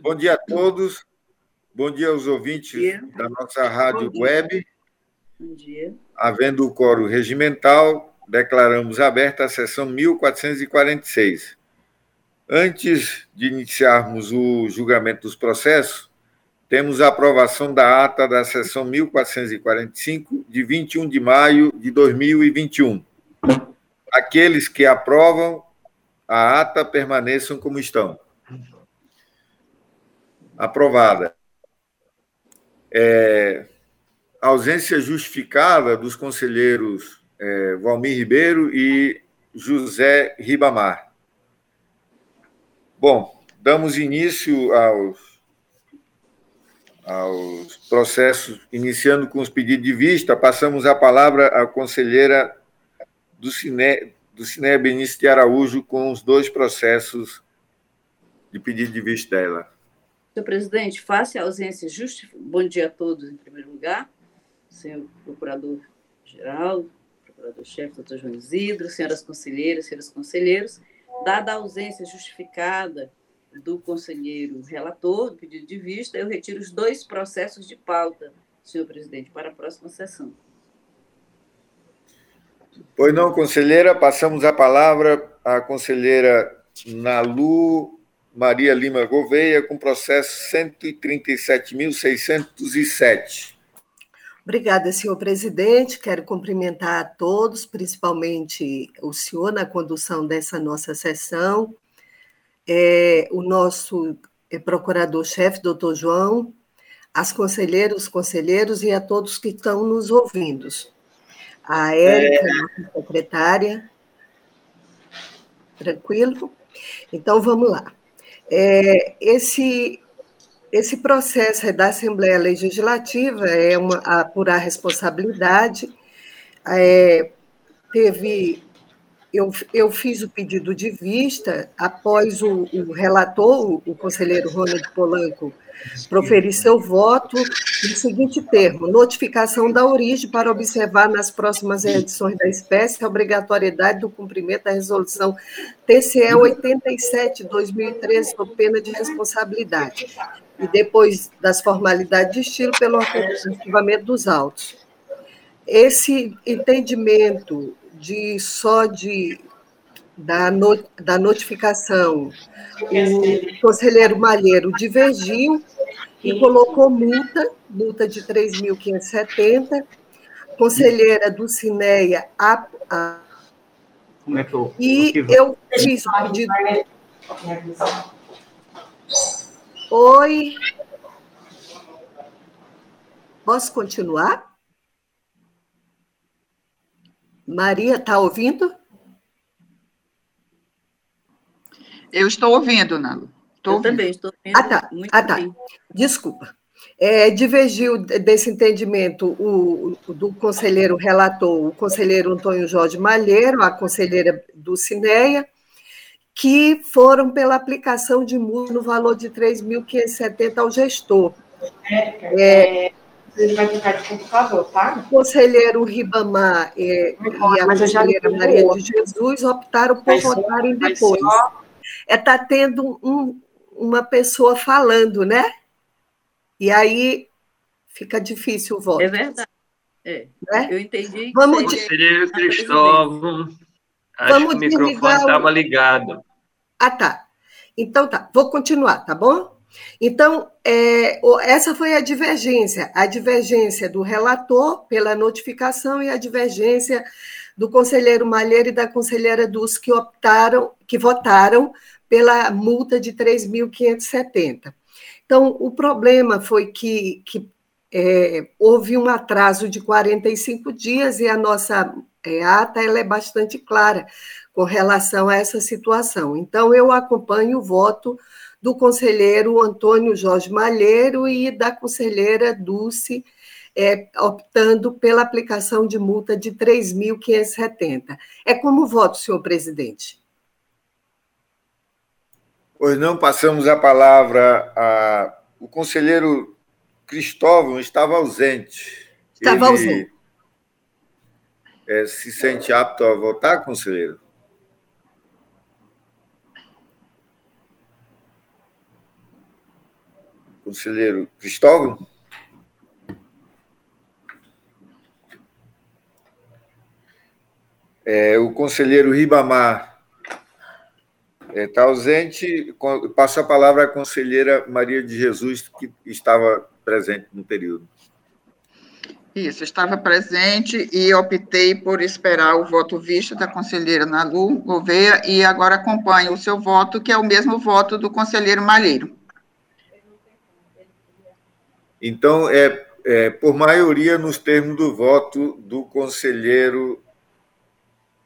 Bom dia a todos. Bom dia aos ouvintes dia. da nossa rádio Bom web. Bom dia. Havendo o coro regimental, declaramos aberta a sessão 1446. Antes de iniciarmos o julgamento dos processos, temos a aprovação da ata da sessão 1445, de 21 de maio de 2021. Aqueles que aprovam a ata permaneçam como estão. Aprovada. É, ausência justificada dos conselheiros é, Valmir Ribeiro e José Ribamar. Bom, damos início aos, aos processos, iniciando com os pedidos de vista. Passamos a palavra à conselheira do Cine, do Cine Benício de Araújo com os dois processos de pedido de vista dela. Senhor presidente, face a ausência justificada. Bom dia a todos, em primeiro lugar. Senhor procurador-geral, procurador-chefe, doutor João Isidro, senhoras conselheiras, senhores conselheiros, dada a ausência justificada do conselheiro relator do pedido de vista, eu retiro os dois processos de pauta, senhor presidente, para a próxima sessão. Pois não, conselheira, passamos a palavra à conselheira Nalu Maria Lima Gouveia, com processo 137.607. Obrigada, senhor presidente. Quero cumprimentar a todos, principalmente o senhor na condução dessa nossa sessão, é, o nosso é, procurador-chefe, doutor João, as conselheiras, os conselheiros e a todos que estão nos ouvindo. A Érica, é... nossa secretária. Tranquilo? Então, vamos lá. É, esse, esse processo da Assembleia Legislativa é uma apurar responsabilidade. É, teve eu, eu fiz o pedido de vista após o, o relator, o conselheiro Ronald Polanco, proferir seu voto no seguinte termo: notificação da origem para observar nas próximas edições da espécie a obrigatoriedade do cumprimento da resolução TCE 87/2013 sob pena de responsabilidade e depois das formalidades de estilo pelo arquivamento dos autos. Esse entendimento de só de da, no, da notificação, o conselheiro Malheiro divergiu e colocou multa, multa de 3.570, conselheira do Cineia, a, a, Como é que eu, e eu fiz o pedido... Oi? Posso continuar? Maria, está ouvindo? Eu estou ouvindo, Nalo. Estou Eu ouvindo. também estou ouvindo. Ah, tá. Muito ah, tá. Bem. Desculpa. É, divergiu desse entendimento o, o, do conselheiro relator, o conselheiro Antônio Jorge Malheiro, a conselheira do Cineia, que foram pela aplicação de multa no valor de 3.570 ao gestor. É, é, ele vai ficar de computador, tá? O conselheiro Ribamar é, e a conselheira Maria de Jesus optaram por votarem depois. Só... É tá tendo um, uma pessoa falando, né? E aí fica difícil o voto. É verdade. É. Né? Eu entendi. Vamos Conselheiro Cristóvão, acho Vamos que o microfone estava o... ligado. Ah, tá. Então tá, vou continuar, tá bom? Então, é, essa foi a divergência, a divergência do relator pela notificação e a divergência do conselheiro Malheiro e da conselheira Dulce que optaram, que votaram pela multa de 3.570. Então, o problema foi que, que é, houve um atraso de 45 dias e a nossa é, ata ela é bastante clara com relação a essa situação. Então, eu acompanho o voto do conselheiro Antônio Jorge Malheiro e da conselheira Dulce, é, optando pela aplicação de multa de 3.570. É como voto, senhor presidente? Pois não, passamos a palavra a. O conselheiro Cristóvão estava ausente. Estava Ele, ausente. É, se sente apto a votar, conselheiro? conselheiro Cristóvão. É, o conselheiro Ribamar está é, ausente. Passo a palavra à conselheira Maria de Jesus, que estava presente no período. Isso, estava presente e optei por esperar o voto visto da conselheira Nalu Gouveia e agora acompanho o seu voto, que é o mesmo voto do conselheiro Malheiro. Então, é, é por maioria nos termos do voto do conselheiro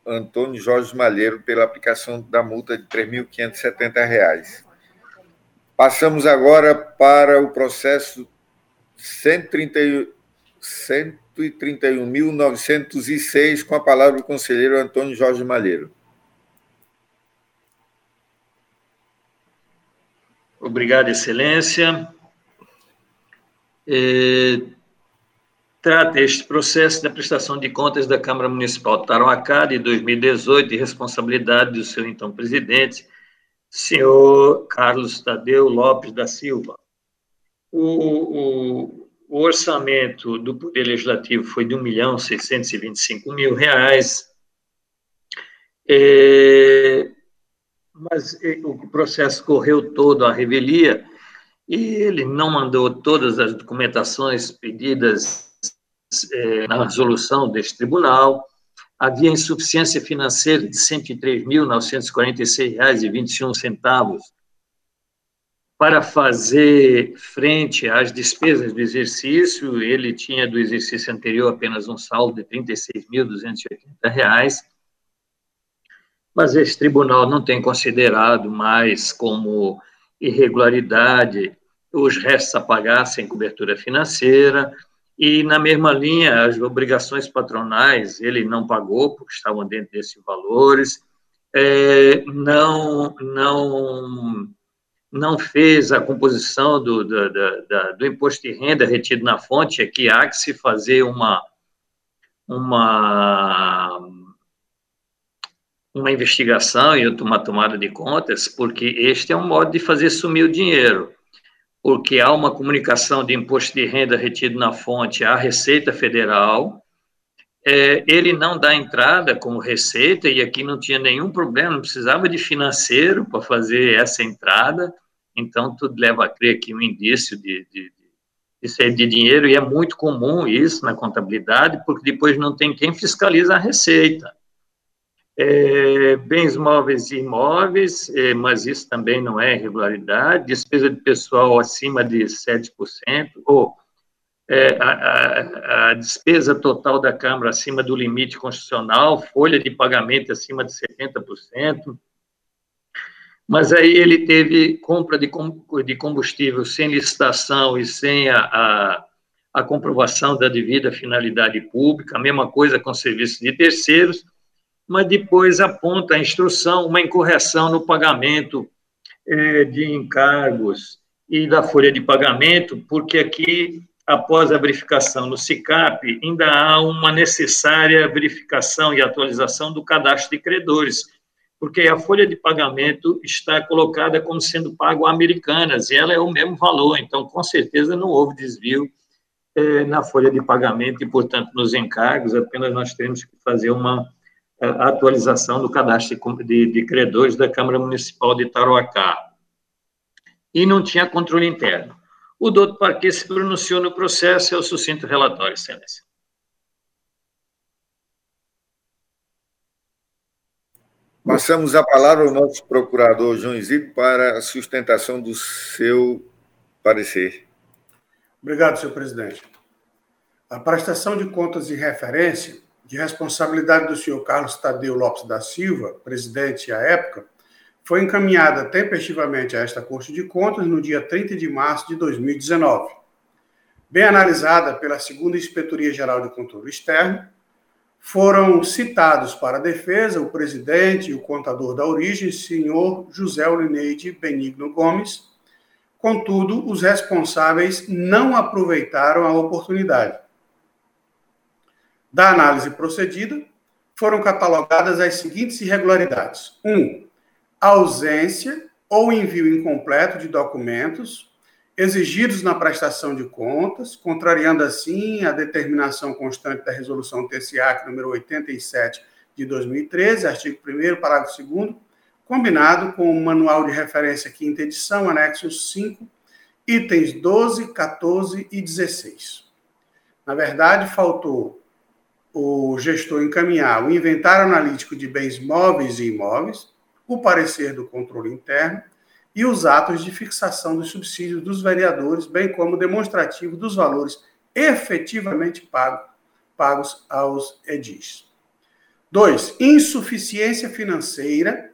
Antônio Jorge Malheiro pela aplicação da multa de R$ 3.570. Passamos agora para o processo 131 131.906, com a palavra o conselheiro Antônio Jorge Malheiro. Obrigado, Excelência. É, trata este processo da prestação de contas da Câmara Municipal de Tarauacá de 2018, de responsabilidade do seu então presidente, senhor Carlos Tadeu Lopes da Silva. O, o o orçamento do Poder Legislativo foi de 1 milhão 625 mil reais, é, mas é, o processo correu todo à revelia e ele não mandou todas as documentações pedidas é, na resolução deste tribunal. Havia insuficiência financeira de R$ 103.946,21 para fazer frente às despesas do exercício, ele tinha do exercício anterior apenas um saldo de R$ 36.280, mas esse tribunal não tem considerado mais como irregularidade os restos a pagar sem cobertura financeira, e na mesma linha, as obrigações patronais ele não pagou, porque estavam dentro desses valores, é, não, não não fez a composição do, do, do, do imposto de renda retido na fonte, é que há que se fazer uma, uma, uma investigação e uma tomada de contas, porque este é um modo de fazer sumir o dinheiro, porque há uma comunicação de imposto de renda retido na fonte à Receita Federal, é, ele não dá entrada como receita, e aqui não tinha nenhum problema, não precisava de financeiro para fazer essa entrada, então, tudo leva a crer que um indício de, de, de sair de dinheiro, e é muito comum isso na contabilidade, porque depois não tem quem fiscaliza a receita. É, bens móveis e imóveis, é, mas isso também não é irregularidade, despesa de pessoal acima de 7%, ou é, a, a, a, despesa total da Câmara acima do limite constitucional, folha de pagamento acima de 70%, mas aí ele teve compra de combustível sem licitação e sem a, a, a comprovação da devida finalidade pública, a mesma coisa com serviços de terceiros, mas depois aponta a instrução uma incorreção no pagamento é, de encargos e da folha de pagamento, porque aqui, após a verificação no SICAP, ainda há uma necessária verificação e atualização do cadastro de credores, porque a folha de pagamento está colocada como sendo pago a americanas, e ela é o mesmo valor, então, com certeza, não houve desvio é, na folha de pagamento e, portanto, nos encargos, apenas nós temos que fazer uma é, atualização do cadastro de, de credores da Câmara Municipal de Tarouacá. E não tinha controle interno. O doutor Parquet se pronunciou no processo, é o sucinto relatório, excelência. Passamos a palavra ao nosso procurador João Isidro para a sustentação do seu parecer. Obrigado, senhor presidente. A prestação de contas de referência, de responsabilidade do senhor Carlos Tadeu Lopes da Silva, presidente à época, foi encaminhada tempestivamente a esta Corte de Contas no dia 30 de março de 2019. Bem analisada pela segunda Inspetoria Geral de Controle Externo, foram citados para a defesa o presidente e o contador da origem, senhor José Olineide Benigno Gomes. Contudo, os responsáveis não aproveitaram a oportunidade. Da análise procedida, foram catalogadas as seguintes irregularidades: 1. Um, ausência ou envio incompleto de documentos exigidos na prestação de contas, contrariando assim a determinação constante da resolução TCAC número 87 de 2013, artigo 1 parágrafo 2 combinado com o manual de referência quinta edição, anexo 5, itens 12, 14 e 16. Na verdade, faltou o gestor encaminhar o inventário analítico de bens móveis e imóveis, o parecer do controle interno e os atos de fixação dos subsídios dos vereadores, bem como demonstrativo dos valores efetivamente pagos, pagos aos edis. 2. Insuficiência financeira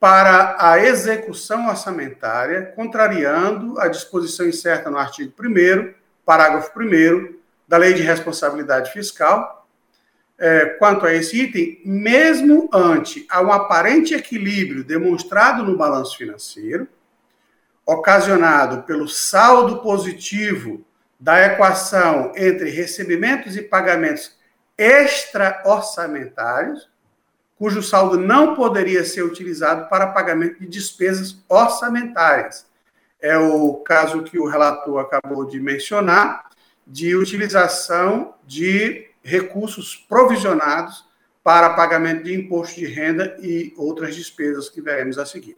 para a execução orçamentária, contrariando a disposição incerta no artigo 1 parágrafo 1 da Lei de Responsabilidade Fiscal, é, quanto a esse item, mesmo ante a um aparente equilíbrio demonstrado no balanço financeiro, ocasionado pelo saldo positivo da equação entre recebimentos e pagamentos extra-orçamentários, cujo saldo não poderia ser utilizado para pagamento de despesas orçamentárias. É o caso que o relator acabou de mencionar, de utilização de recursos provisionados para pagamento de imposto de renda e outras despesas que veremos a seguir.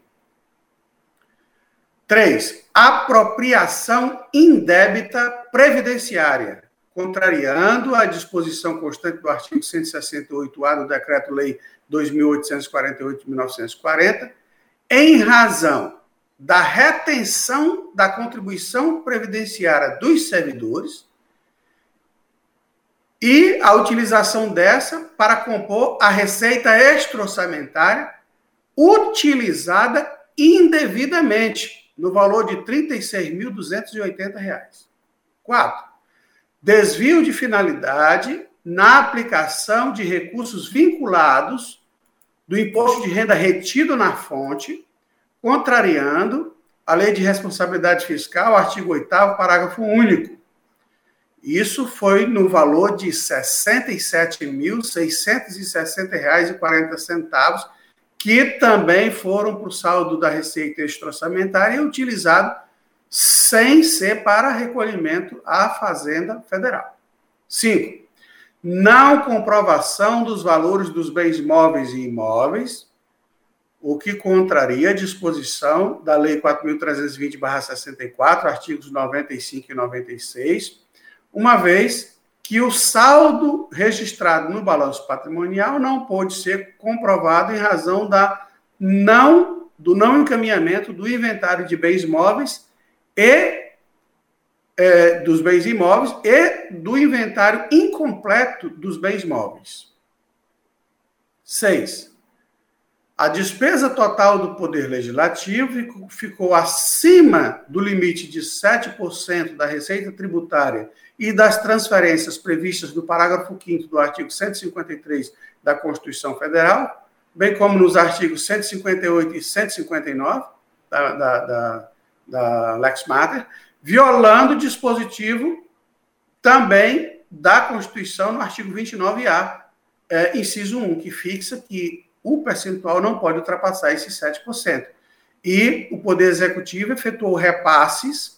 3. Apropriação indébita previdenciária, contrariando a disposição constante do artigo 168-A do Decreto-Lei 2848 de 1940, em razão da retenção da contribuição previdenciária dos servidores e a utilização dessa para compor a receita extra-orçamentária utilizada indevidamente, no valor de R$ 36.280. 4. Desvio de finalidade na aplicação de recursos vinculados do imposto de renda retido na fonte, contrariando a Lei de Responsabilidade Fiscal, artigo 8 parágrafo único, isso foi no valor de R$ 67.660,40, que também foram para o saldo da Receita Extra-Orçamentária e utilizado sem ser para recolhimento à Fazenda Federal. 5. Não comprovação dos valores dos bens móveis e imóveis, o que contraria a disposição da Lei 4.320-64, artigos 95 e 96, uma vez que o saldo registrado no balanço patrimonial não pôde ser comprovado em razão da não do não encaminhamento do inventário de bens móveis e é, dos bens imóveis e do inventário incompleto dos bens móveis. 6. A despesa total do Poder Legislativo ficou acima do limite de 7% da receita tributária e das transferências previstas no parágrafo 5 do artigo 153 da Constituição Federal, bem como nos artigos 158 e 159 da, da, da, da Lex Mater, violando o dispositivo também da Constituição no artigo 29A, é, inciso 1, que fixa que o percentual não pode ultrapassar esses 7%. E o Poder Executivo efetuou repasses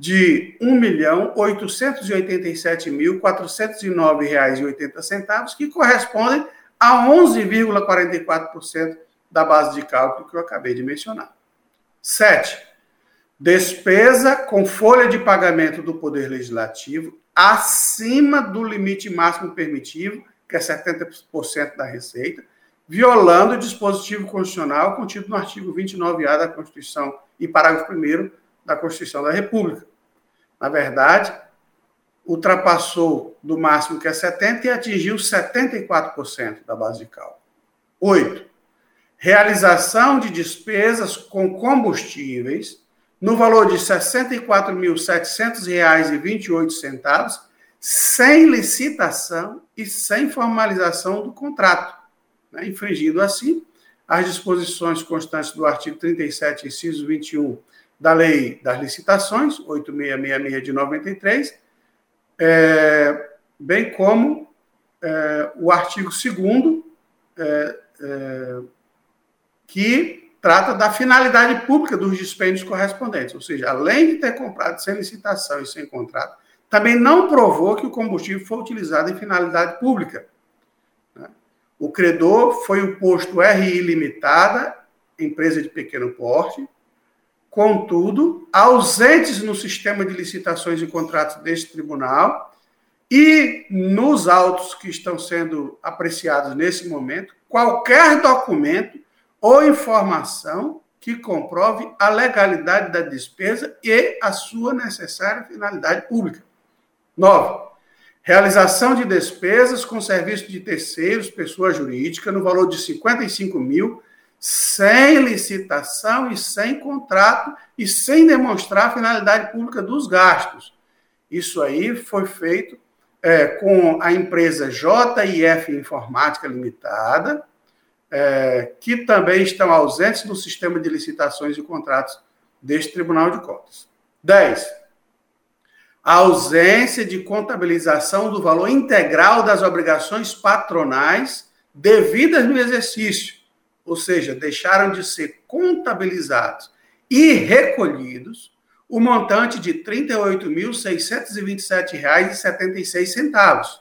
de R$ 1.887.409,80, que correspondem a 11,44% da base de cálculo que eu acabei de mencionar. 7. Despesa com folha de pagamento do Poder Legislativo acima do limite máximo permitido, que é 70% da receita, violando o dispositivo constitucional contido no artigo 29A da Constituição e parágrafo 1 da Constituição da República. Na verdade, ultrapassou do máximo que é 70% e atingiu 74% da base de cálculo. 8. Realização de despesas com combustíveis no valor de R$ 64.700,28, sem licitação e sem formalização do contrato, né? infringindo assim as disposições constantes do artigo 37, inciso 21 da Lei das Licitações, 8666 de 93, é, bem como é, o artigo 2 é, é, que trata da finalidade pública dos dispêndios correspondentes, ou seja, além de ter comprado sem licitação e sem contrato, também não provou que o combustível foi utilizado em finalidade pública. Né? O credor foi o posto RI Limitada, empresa de pequeno porte, contudo, ausentes no sistema de licitações e contratos deste tribunal e nos autos que estão sendo apreciados nesse momento, qualquer documento ou informação que comprove a legalidade da despesa e a sua necessária finalidade pública. 9. Realização de despesas com serviço de terceiros, pessoa jurídica, no valor de 55 mil, sem licitação e sem contrato e sem demonstrar a finalidade pública dos gastos. Isso aí foi feito é, com a empresa JIF Informática Limitada, é, que também estão ausentes do sistema de licitações e contratos deste Tribunal de Contas. 10. A ausência de contabilização do valor integral das obrigações patronais devidas no exercício, ou seja, deixaram de ser contabilizados e recolhidos o montante de R$ 38.627,76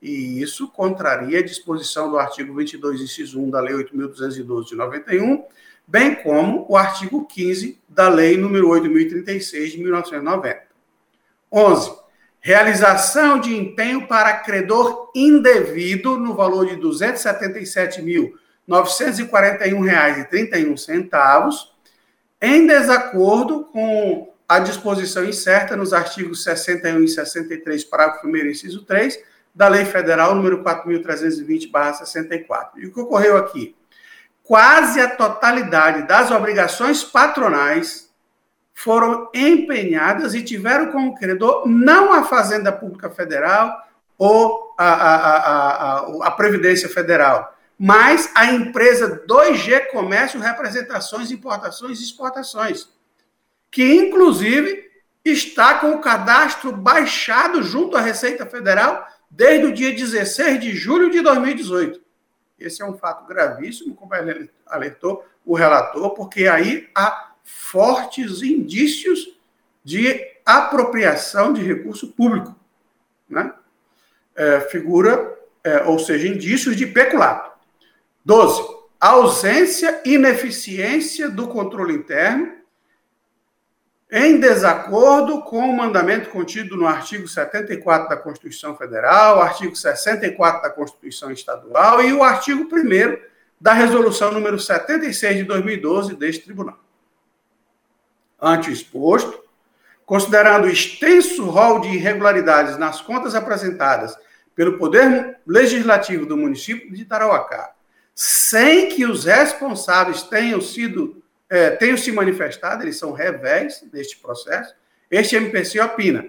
e isso contraria a disposição do artigo 22, inciso 1 da Lei 8.212 de 91, bem como o artigo 15 da Lei número 8.036 de 1990. 11. Realização de empenho para credor indevido no valor de R$ 277.941,31, em desacordo com a disposição incerta nos artigos 61 e 63, parágrafo 1 inciso 3, da Lei Federal número 4.320-64. E o que ocorreu aqui? Quase a totalidade das obrigações patronais foram empenhadas e tiveram como credor não a Fazenda Pública Federal ou a, a, a, a, Previdência Federal, mas a empresa 2G Comércio Representações, Importações e Exportações, que inclusive está com o cadastro baixado junto à Receita Federal desde o dia 16 de julho de 2018. Esse é um fato gravíssimo, como alertou o relator, porque aí há fortes indícios de apropriação de recurso público. Né? É, figura, é, ou seja, indícios de peculato. 12. Ausência, ineficiência do controle interno em desacordo com o mandamento contido no artigo 74 da Constituição Federal, artigo 64 da Constituição Estadual e o artigo 1 da Resolução número 76 de 2012 deste tribunal. Ante o exposto, considerando o extenso rol de irregularidades nas contas apresentadas pelo Poder Legislativo do município de Tarauacá, sem que os responsáveis tenham sido é, tenham se manifestado, eles são revés deste processo. Este MPC opina: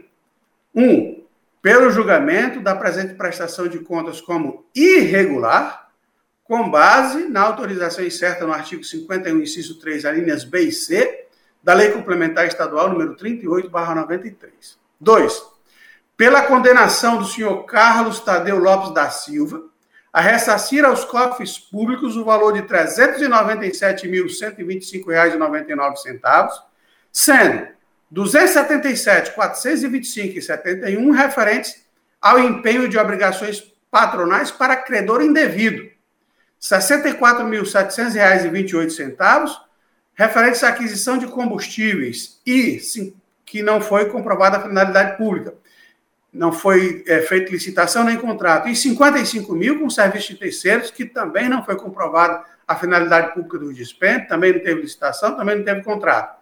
um, pelo julgamento da presente prestação de contas como irregular, com base na autorização incerta no artigo 51, inciso 3, alíneas B e C, da Lei Complementar Estadual número 38/93. 2. Pela condenação do senhor Carlos Tadeu Lopes da Silva, a ressarcir aos cofres públicos o valor de R$ 397.125,99, sendo R$ 277.425,71 referentes ao empenho de obrigações patronais para credor indevido, R$ 64.700,28 referentes à aquisição de combustíveis e que não foi comprovada a finalidade pública, não foi é, feita licitação nem contrato, e 55 mil com serviço de terceiros, que também não foi comprovado a finalidade pública do dispêndio, também não teve licitação, também não teve contrato.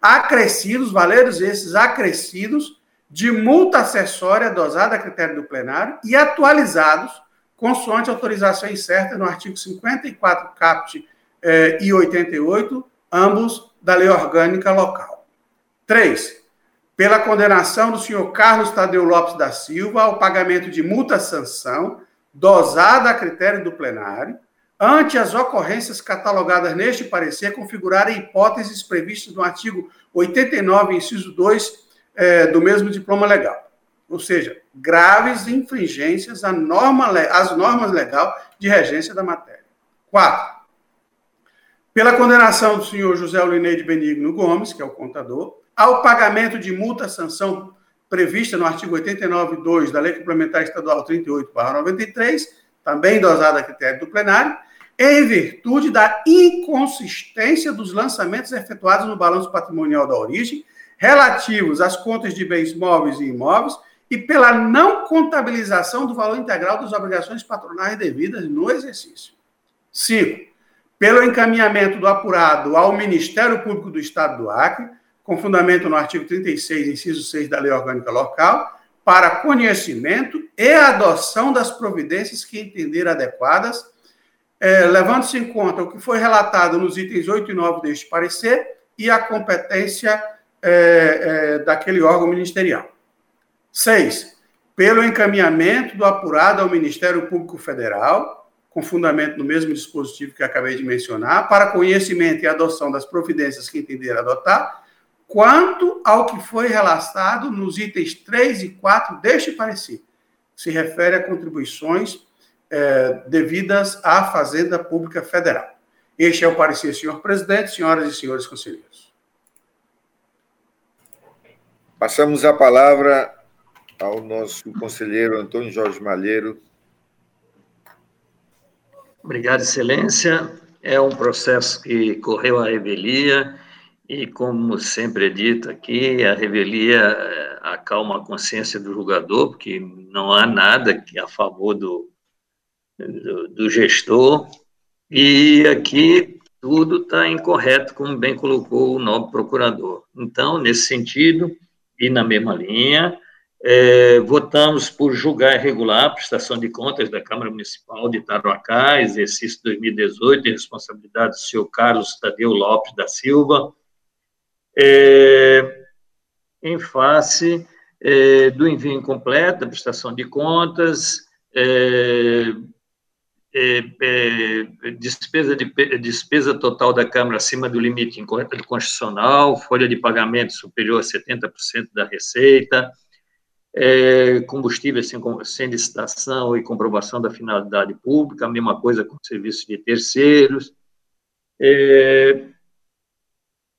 Acrescidos, valores esses acrescidos, de multa acessória dosada a critério do plenário e atualizados consoante autorização incerta no artigo 54 caput eh, e 88, ambos da lei orgânica local. 3 pela condenação do senhor Carlos Tadeu Lopes da Silva ao pagamento de multa-sanção, dosada a critério do plenário, ante as ocorrências catalogadas neste parecer configurarem hipóteses previstas no artigo 89, inciso 2 é, do mesmo diploma legal. Ou seja, graves infringências à norma, às normas legal de regência da matéria. 4. pela condenação do senhor José Olineide Benigno Gomes, que é o contador, ao pagamento de multa sanção prevista no artigo 89.2 da Lei Complementar Estadual 38, 93, também dosada a critério do plenário, em virtude da inconsistência dos lançamentos efetuados no balanço patrimonial da origem, relativos às contas de bens móveis e imóveis, e pela não contabilização do valor integral das obrigações patronais devidas no exercício. 5. Pelo encaminhamento do apurado ao Ministério Público do Estado do Acre, com fundamento no artigo 36, inciso 6 da Lei Orgânica Local, para conhecimento e adoção das providências que entender adequadas, é, levando-se em conta o que foi relatado nos itens 8 e 9 deste parecer e a competência é, é, daquele órgão ministerial. 6. Pelo encaminhamento do apurado ao Ministério Público Federal, com fundamento no mesmo dispositivo que acabei de mencionar, para conhecimento e adoção das providências que entender adotar, quanto ao que foi relatado nos itens 3 e 4 deste parecer, que se refere a contribuições é, devidas à Fazenda Pública Federal. Este é o parecer, senhor presidente, senhoras e senhores conselheiros. Passamos a palavra ao nosso conselheiro Antônio Jorge Malheiro. Obrigado, Excelência. É um processo que correu à revelia e, como sempre é dito aqui, a revelia eh, acalma a consciência do julgador, porque não há nada a favor do, do, do gestor, e aqui tudo está incorreto, como bem colocou o nobre procurador. Então, nesse sentido, e na mesma linha, é, votamos por julgar irregular a prestação de contas da Câmara Municipal de Tarouacá, exercício 2018, de responsabilidade do senhor Carlos Tadeu Lopes da Silva, é, em face é, do envio incompleto da prestação de contas, é, é, é, despesa, de, despesa total da Câmara acima do limite constitucional, folha de pagamento superior a 70% da receita, é, combustíveis sem, sem licitação e comprovação da finalidade pública, a mesma coisa com serviços de terceiros, é,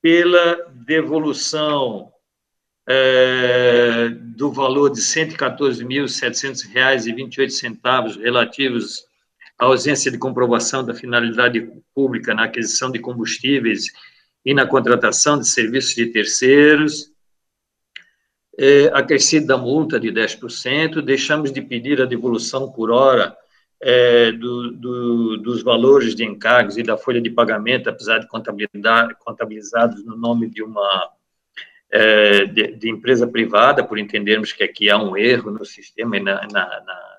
pela devolução é, do valor de R$ 114.700,28 relativos à ausência de comprovação da finalidade pública na aquisição de combustíveis e na contratação de serviços de terceiros, é, acrescido da multa de 10%, deixamos de pedir a devolução por hora é, do, do, dos valores de encargos e da folha de pagamento, apesar de contabilizados no nome de uma é, de, de, empresa privada, por entendermos que aqui há um erro no sistema e na, na, na,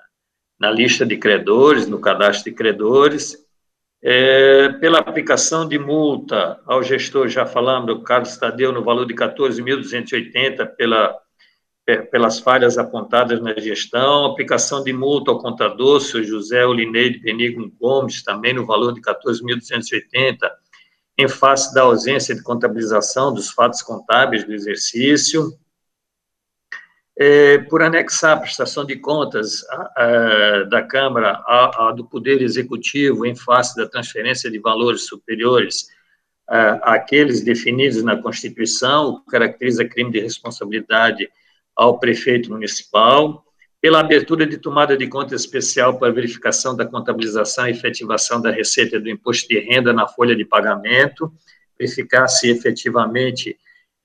na lista de credores, no cadastro de credores, é, pela aplicação de multa ao gestor, já falamos, do Carlos Tadeu, no valor de 14.280 pela pelas falhas apontadas na gestão, aplicação de multa ao contador, seu José Olineide Benigno Gomes, também no valor de 14.280, em face da ausência de contabilização dos fatos contábeis do exercício, é, por anexar a prestação de contas a, a, da Câmara a, do Poder Executivo em face da transferência de valores superiores àqueles definidos na Constituição, o que caracteriza crime de responsabilidade ao prefeito municipal, pela abertura de tomada de conta especial para verificação da contabilização e efetivação da receita do imposto de renda na folha de pagamento, verificar se efetivamente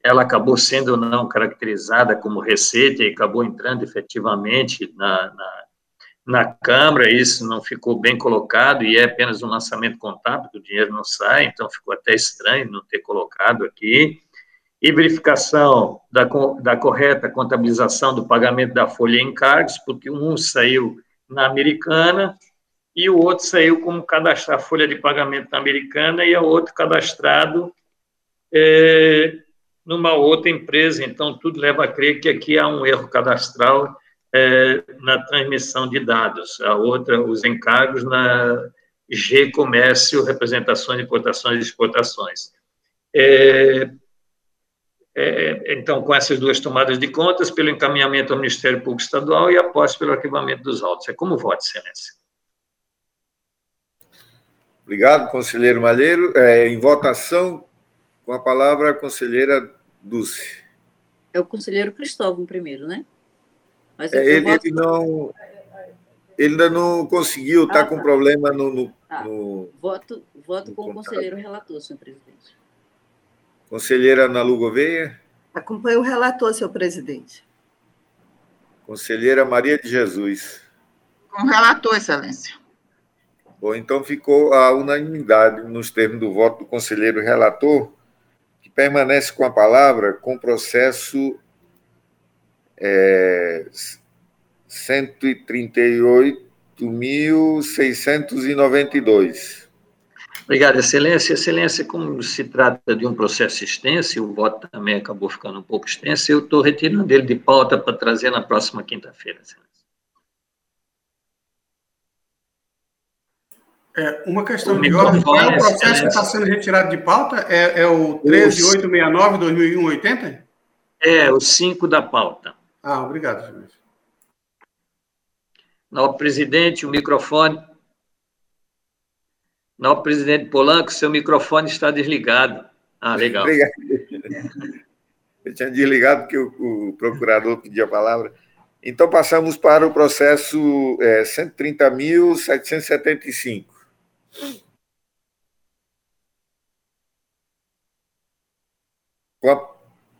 ela acabou sendo ou não caracterizada como receita e acabou entrando efetivamente na, na, na Câmara, isso não ficou bem colocado e é apenas um lançamento contábil, o dinheiro não sai, então ficou até estranho não ter colocado aqui e verificação da, da correta contabilização do pagamento da folha em encargos, porque um saiu na americana e o outro saiu como cadastrar folha de pagamento na americana e o outro cadastrado é, numa outra empresa. Então, tudo leva a crer que aqui há um erro cadastral é, na transmissão de dados. A outra, os encargos na G Comércio, representações, importações e exportações. É, é, então, com essas duas tomadas de contas, pelo encaminhamento ao Ministério Público Estadual e após pelo arquivamento dos autos. É como voto, Excelência. Obrigado, conselheiro Malheiro. É, em votação, com a palavra a conselheira Dulce. É o conselheiro Cristóvão primeiro, né? Mas é, ele, voto... ele, não. Ele ainda não conseguiu, está ah, com tá. problema no. no, tá. no voto voto no com o conselheiro relator, senhor presidente. Conselheira Ana Lu Gouveia. Acompanho o relator, senhor presidente. Conselheira Maria de Jesus. Com o relator, excelência. Bom, então ficou a unanimidade nos termos do voto do conselheiro relator, que permanece com a palavra com o processo é, 138.692. Obrigado, Excelência. Excelência, como se trata de um processo extenso, e o voto também acabou ficando um pouco extenso, eu estou retirando ele de pauta para trazer na próxima quinta-feira, Excelência. É, uma questão de ordem, qual é o processo que está sendo retirado de pauta? É, é o 13869-2001-80? É, o 5 da pauta. Ah, obrigado, senhor. Novo presidente, o microfone. Novo presidente Polanco, seu microfone está desligado. Ah, legal. Obrigado. Eu tinha desligado porque o, o procurador pediu a palavra. Então, passamos para o processo é, 130.775.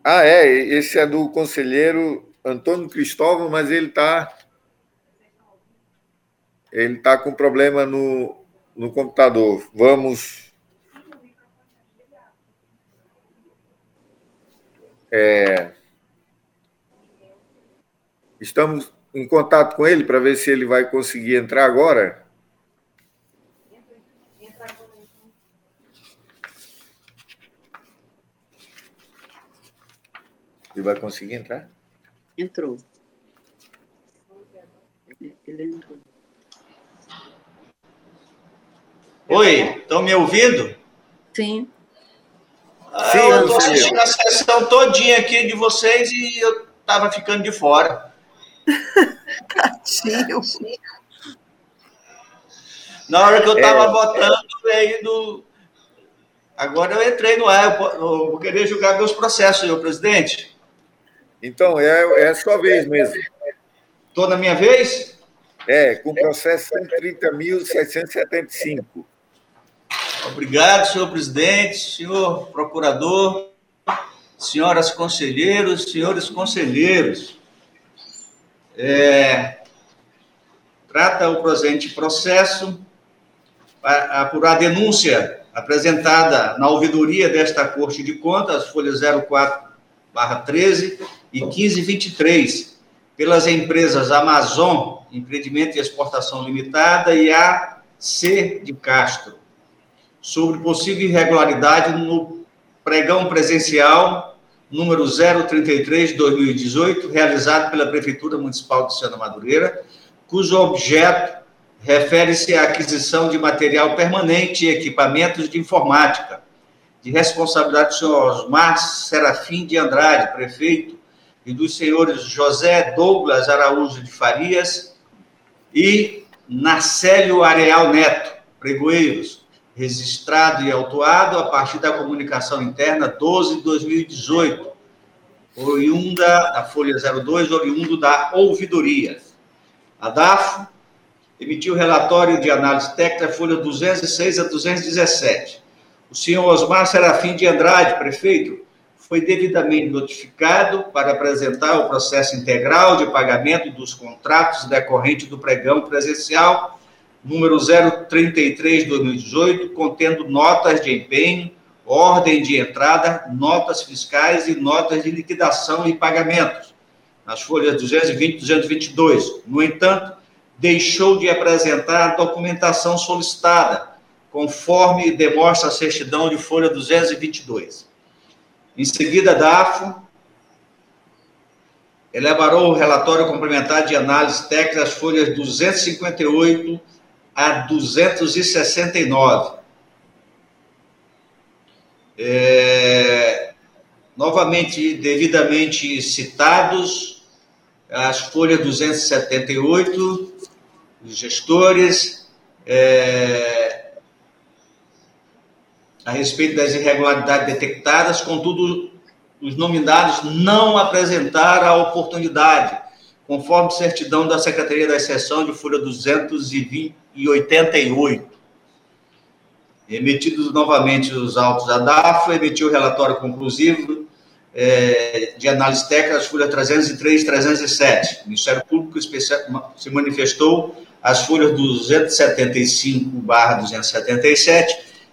Ah, é, esse é do conselheiro Antônio Cristóvão, mas ele está ele está com problema no, no computador. Vamos. É, estamos em contato com ele para ver se ele vai conseguir entrar agora. Ele vai conseguir entrar? Entrou. Ele entrou. Oi, estão me ouvindo? Sim. Ah, Sim eu estou assistindo a sessão todinha aqui de vocês e eu estava ficando de fora. Tadinho. Na hora que eu estava é, votando, veio do. Agora eu entrei no ar, eu vou querer julgar meus processos, senhor presidente. Então, é, é a sua vez mesmo. Estou na minha vez? É, com processo 130.775. Obrigado, senhor presidente, senhor procurador, senhoras conselheiros, senhores conselheiros. É, trata o presente processo a apurar denúncia apresentada na ouvidoria desta Corte de Contas, folha 04/13, e 1523, pelas empresas Amazon, Empreendimento e Exportação Limitada, e a C de Castro, sobre possível irregularidade no pregão presencial número 033 de 2018, realizado pela Prefeitura Municipal de Santa Madureira, cujo objeto refere-se à aquisição de material permanente e equipamentos de informática, de responsabilidade do senhor Osmar Serafim de Andrade, prefeito, e dos senhores José Douglas Araújo de Farias e Narcélio Areal Neto, pregoeiros, registrado e autuado a partir da comunicação interna 12 de 2018, oriunda da Folha 02, oriundo da ouvidoria. A DAFO emitiu relatório de análise técnica, folha 206 a 217. O senhor Osmar Serafim de Andrade, prefeito, foi devidamente notificado para apresentar o processo integral de pagamento dos contratos decorrente do pregão presencial número 033 de 2018, contendo notas de empenho, ordem de entrada, notas fiscais e notas de liquidação e pagamentos, nas folhas 220 e 222. No entanto, deixou de apresentar a documentação solicitada, conforme demonstra a certidão de folha 222. Em seguida, DAFO elaborou o relatório complementar de análise técnica das folhas 258 a 269. É, novamente, devidamente citados, as folhas 278, os gestores, é, a respeito das irregularidades detectadas, contudo, os nominados não apresentaram a oportunidade, conforme certidão da Secretaria da Exceção de folha 288. Emitidos novamente os autos da DAFO, emitiu o relatório conclusivo é, de análise técnica das folhas 303 e 307. O Ministério Público se manifestou as folhas 275-277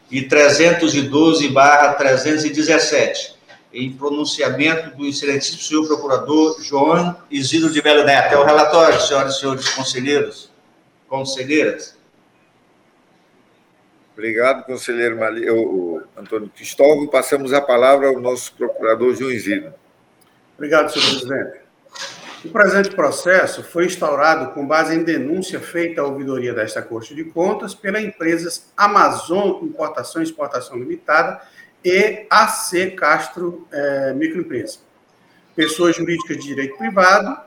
e 312-317, em pronunciamento do excelentíssimo senhor procurador João Isidro de Melo Neto. É o relatório, senhoras e senhores conselheiros, conselheiras. Obrigado, conselheiro Mali, o, Antônio Cristóvão. Passamos a palavra ao nosso procurador João Isidro. Obrigado, senhor presidente. O presente processo foi instaurado com base em denúncia feita à ouvidoria desta Corte de Contas pela empresa Amazon Importação e Exportação Limitada e AC Castro é, Microempresa, pessoas jurídicas de direito privado,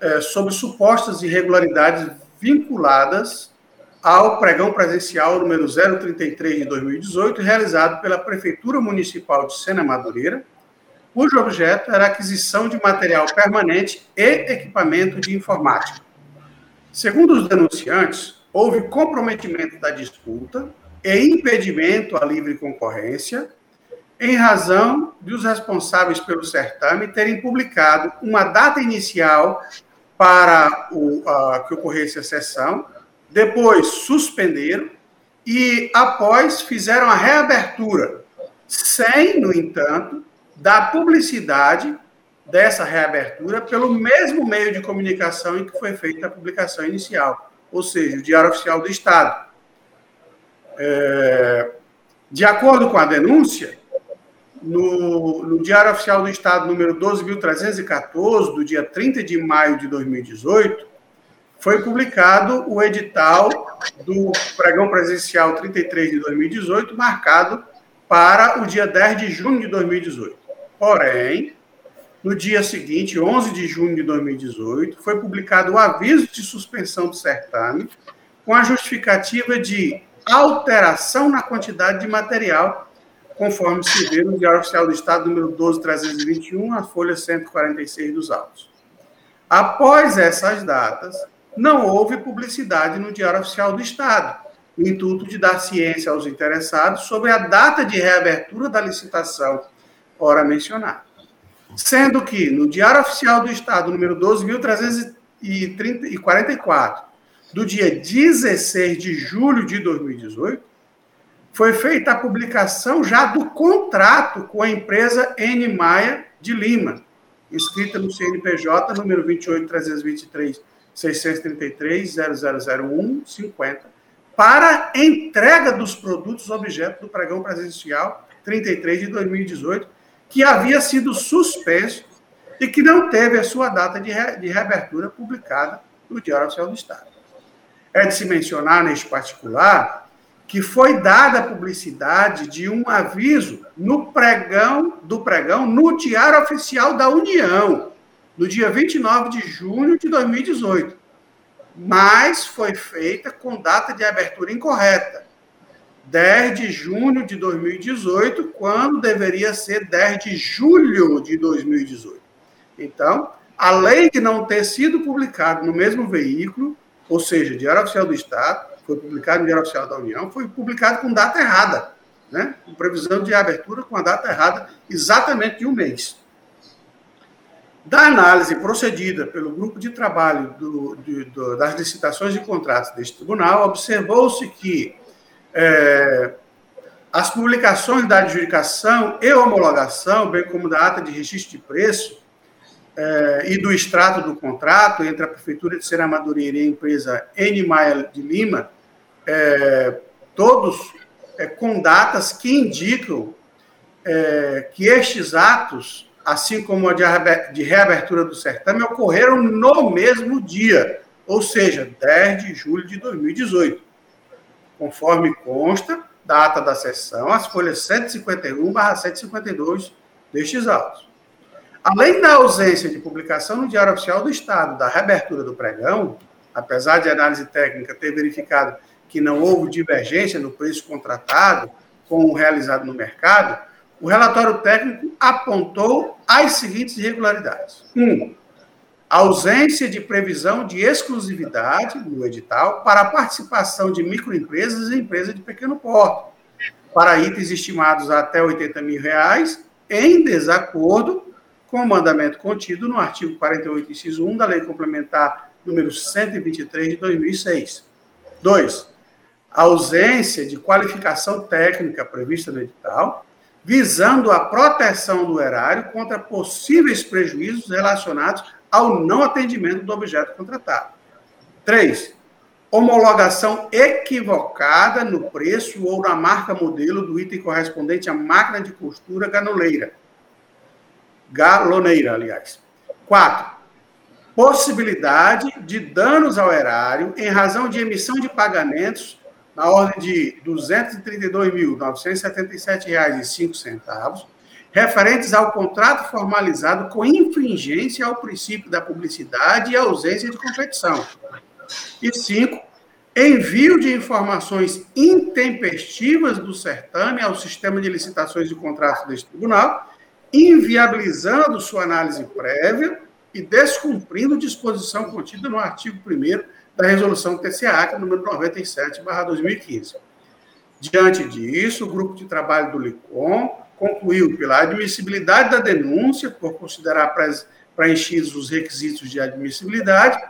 é, sobre supostas irregularidades vinculadas ao pregão presencial número 033 de 2018, realizado pela Prefeitura Municipal de Sena Madureira, cujo objeto era a aquisição de material permanente e equipamento de informática. Segundo os denunciantes, houve comprometimento da disputa e impedimento à livre concorrência, em razão de os responsáveis pelo certame terem publicado uma data inicial para o, que ocorresse a sessão, depois suspenderam e, após, fizeram a reabertura, sem, no entanto, dar publicidade dessa reabertura pelo mesmo meio de comunicação em que foi feita a publicação inicial, ou seja, o Diário Oficial do Estado. É, de acordo com a denúncia, no, no, Diário Oficial do Estado número 12.314, do dia 30 de maio de 2018, foi publicado o edital do pregão presencial 33 de 2018, marcado para o dia 10 de junho de 2018. Porém, no dia seguinte, 11 de junho de 2018, foi publicado o aviso de suspensão do certame, com a justificativa de alteração na quantidade de material, conforme se vê no Diário Oficial do Estado, número 12321, a folha 146 dos autos. Após essas datas, não houve publicidade no Diário Oficial do Estado, no intuito de dar ciência aos interessados sobre a data de reabertura da licitação ora mencionada. Sendo que no Diário Oficial do Estado, número 12.344, do dia 16 de julho de 2018, foi feita a publicação já do contrato com a empresa N Maia de Lima, inscrita no CNPJ número 28323 633 0001 50, para entrega dos produtos objeto do pregão presencial 33 de 2018, que havia sido suspenso e que não teve a sua data de, re, de reabertura publicada no Diário Oficial do Estado. É de se mencionar, neste particular, que foi dada a publicidade de um aviso no pregão do pregão no Diário Oficial da União, no dia 29 de junho de 2018. Mas foi feita com data de abertura incorreta. 10 de junho de 2018, quando deveria ser 10 de julho de 2018. Então, além de não ter sido publicado no mesmo veículo, ou seja, Diário Oficial do Estado, foi publicado no Diário Oficial da União, foi publicado com data errada, né? com previsão de abertura com a data errada, exatamente de um mês. Da análise procedida pelo grupo de trabalho do, de, do, das licitações de contratos deste tribunal, observou-se que é, as publicações da adjudicação e homologação, bem como da ata de registro de preço é, e do extrato do contrato entre a Prefeitura de Serra Madureira e a empresa N. Maia de Lima, é, todos é, com datas que indicam é, que estes atos assim como a de reabertura do certame, ocorreram no mesmo dia, ou seja, 10 de julho de 2018, conforme consta da ata da sessão, as folhas 151/152 destes autos. Além da ausência de publicação no Diário Oficial do Estado da reabertura do pregão, apesar de análise técnica ter verificado que não houve divergência no preço contratado com o realizado no mercado, o relatório técnico apontou as seguintes irregularidades. Um, ausência de previsão de exclusividade no edital para a participação de microempresas e empresas de pequeno porte, para itens estimados até 80 mil reais, em desacordo com o mandamento contido no artigo 48, inciso 1 da Lei Complementar número 123 de 2006. 2. Ausência de qualificação técnica prevista no edital, visando a proteção do erário contra possíveis prejuízos relacionados ao não atendimento do objeto contratado. 3. Homologação equivocada no preço ou na marca modelo do item correspondente à máquina de costura ganoleira. Galoneira, aliás. 4. Possibilidade de danos ao erário em razão de emissão de pagamentos na ordem de R$ 232.977,05, referentes ao contrato formalizado com infringência ao princípio da publicidade e ausência de competição. E cinco, envio de informações intempestivas do certame ao sistema de licitações de contratos deste tribunal, inviabilizando sua análise prévia e descumprindo disposição contida no artigo 1 da resolução TCA, número 97/2015. Diante disso, o grupo de trabalho do LICOM concluiu pela admissibilidade da denúncia, por considerar preenchidos os requisitos de admissibilidade,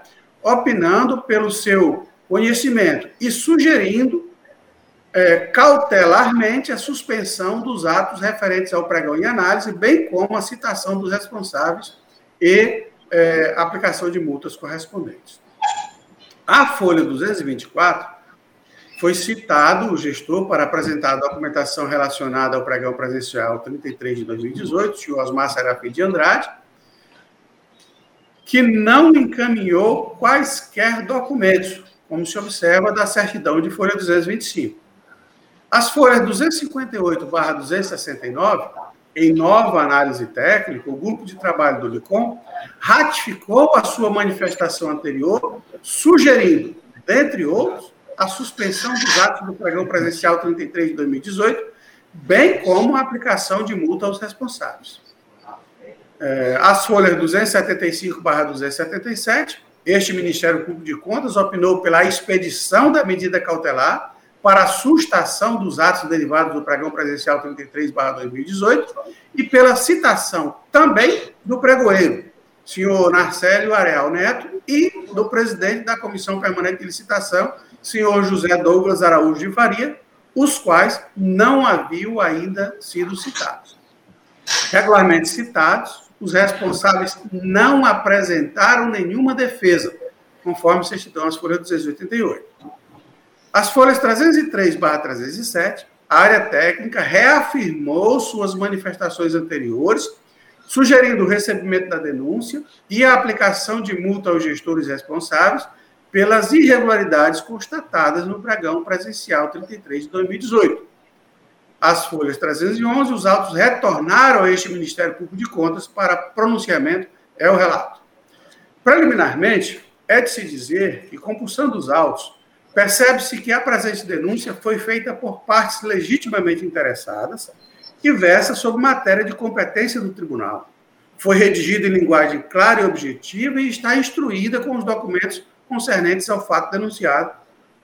opinando pelo seu conhecimento e sugerindo é, cautelarmente a suspensão dos atos referentes ao pregão em análise, bem como a citação dos responsáveis e é, aplicação de multas correspondentes. A folha 224 foi citado o gestor para apresentar a documentação relacionada ao pregão presencial 33 de 2018, o Osmar Serafim de Andrade, que não encaminhou quaisquer documentos, como se observa da certidão de folha 225. As folhas 258/269, em nova análise técnica, o grupo de trabalho do LICOM ratificou a sua manifestação anterior, sugerindo, dentre outros, a suspensão dos atos do pregão presencial 33 de 2018, bem como a aplicação de multa aos responsáveis. É, as folhas 275/277, este Ministério Público de Contas opinou pela expedição da medida cautelar para a sustação dos atos derivados do pregão presencial 33/2018 e pela citação também do pregoeiro, senhor Narcélio Areal Neto, e do presidente da Comissão Permanente de Licitação, senhor José Douglas Araújo de Faria, os quais não haviam ainda sido citados. Regularmente citados, os responsáveis não apresentaram nenhuma defesa, conforme certidão as folhas 288. As folhas 303/307, a área técnica reafirmou suas manifestações anteriores, sugerindo o recebimento da denúncia e a aplicação de multa aos gestores responsáveis, pelas irregularidades constatadas no pregão presencial 33 de 2018. As folhas 311, os autos retornaram a este Ministério Público de Contas para pronunciamento, é o relato. Preliminarmente, é de se dizer que, compulsando os autos, percebe-se que a presente denúncia foi feita por partes legitimamente interessadas e versa sobre matéria de competência do tribunal. Foi redigida em linguagem clara e objetiva e está instruída com os documentos concernentes ao fato denunciado,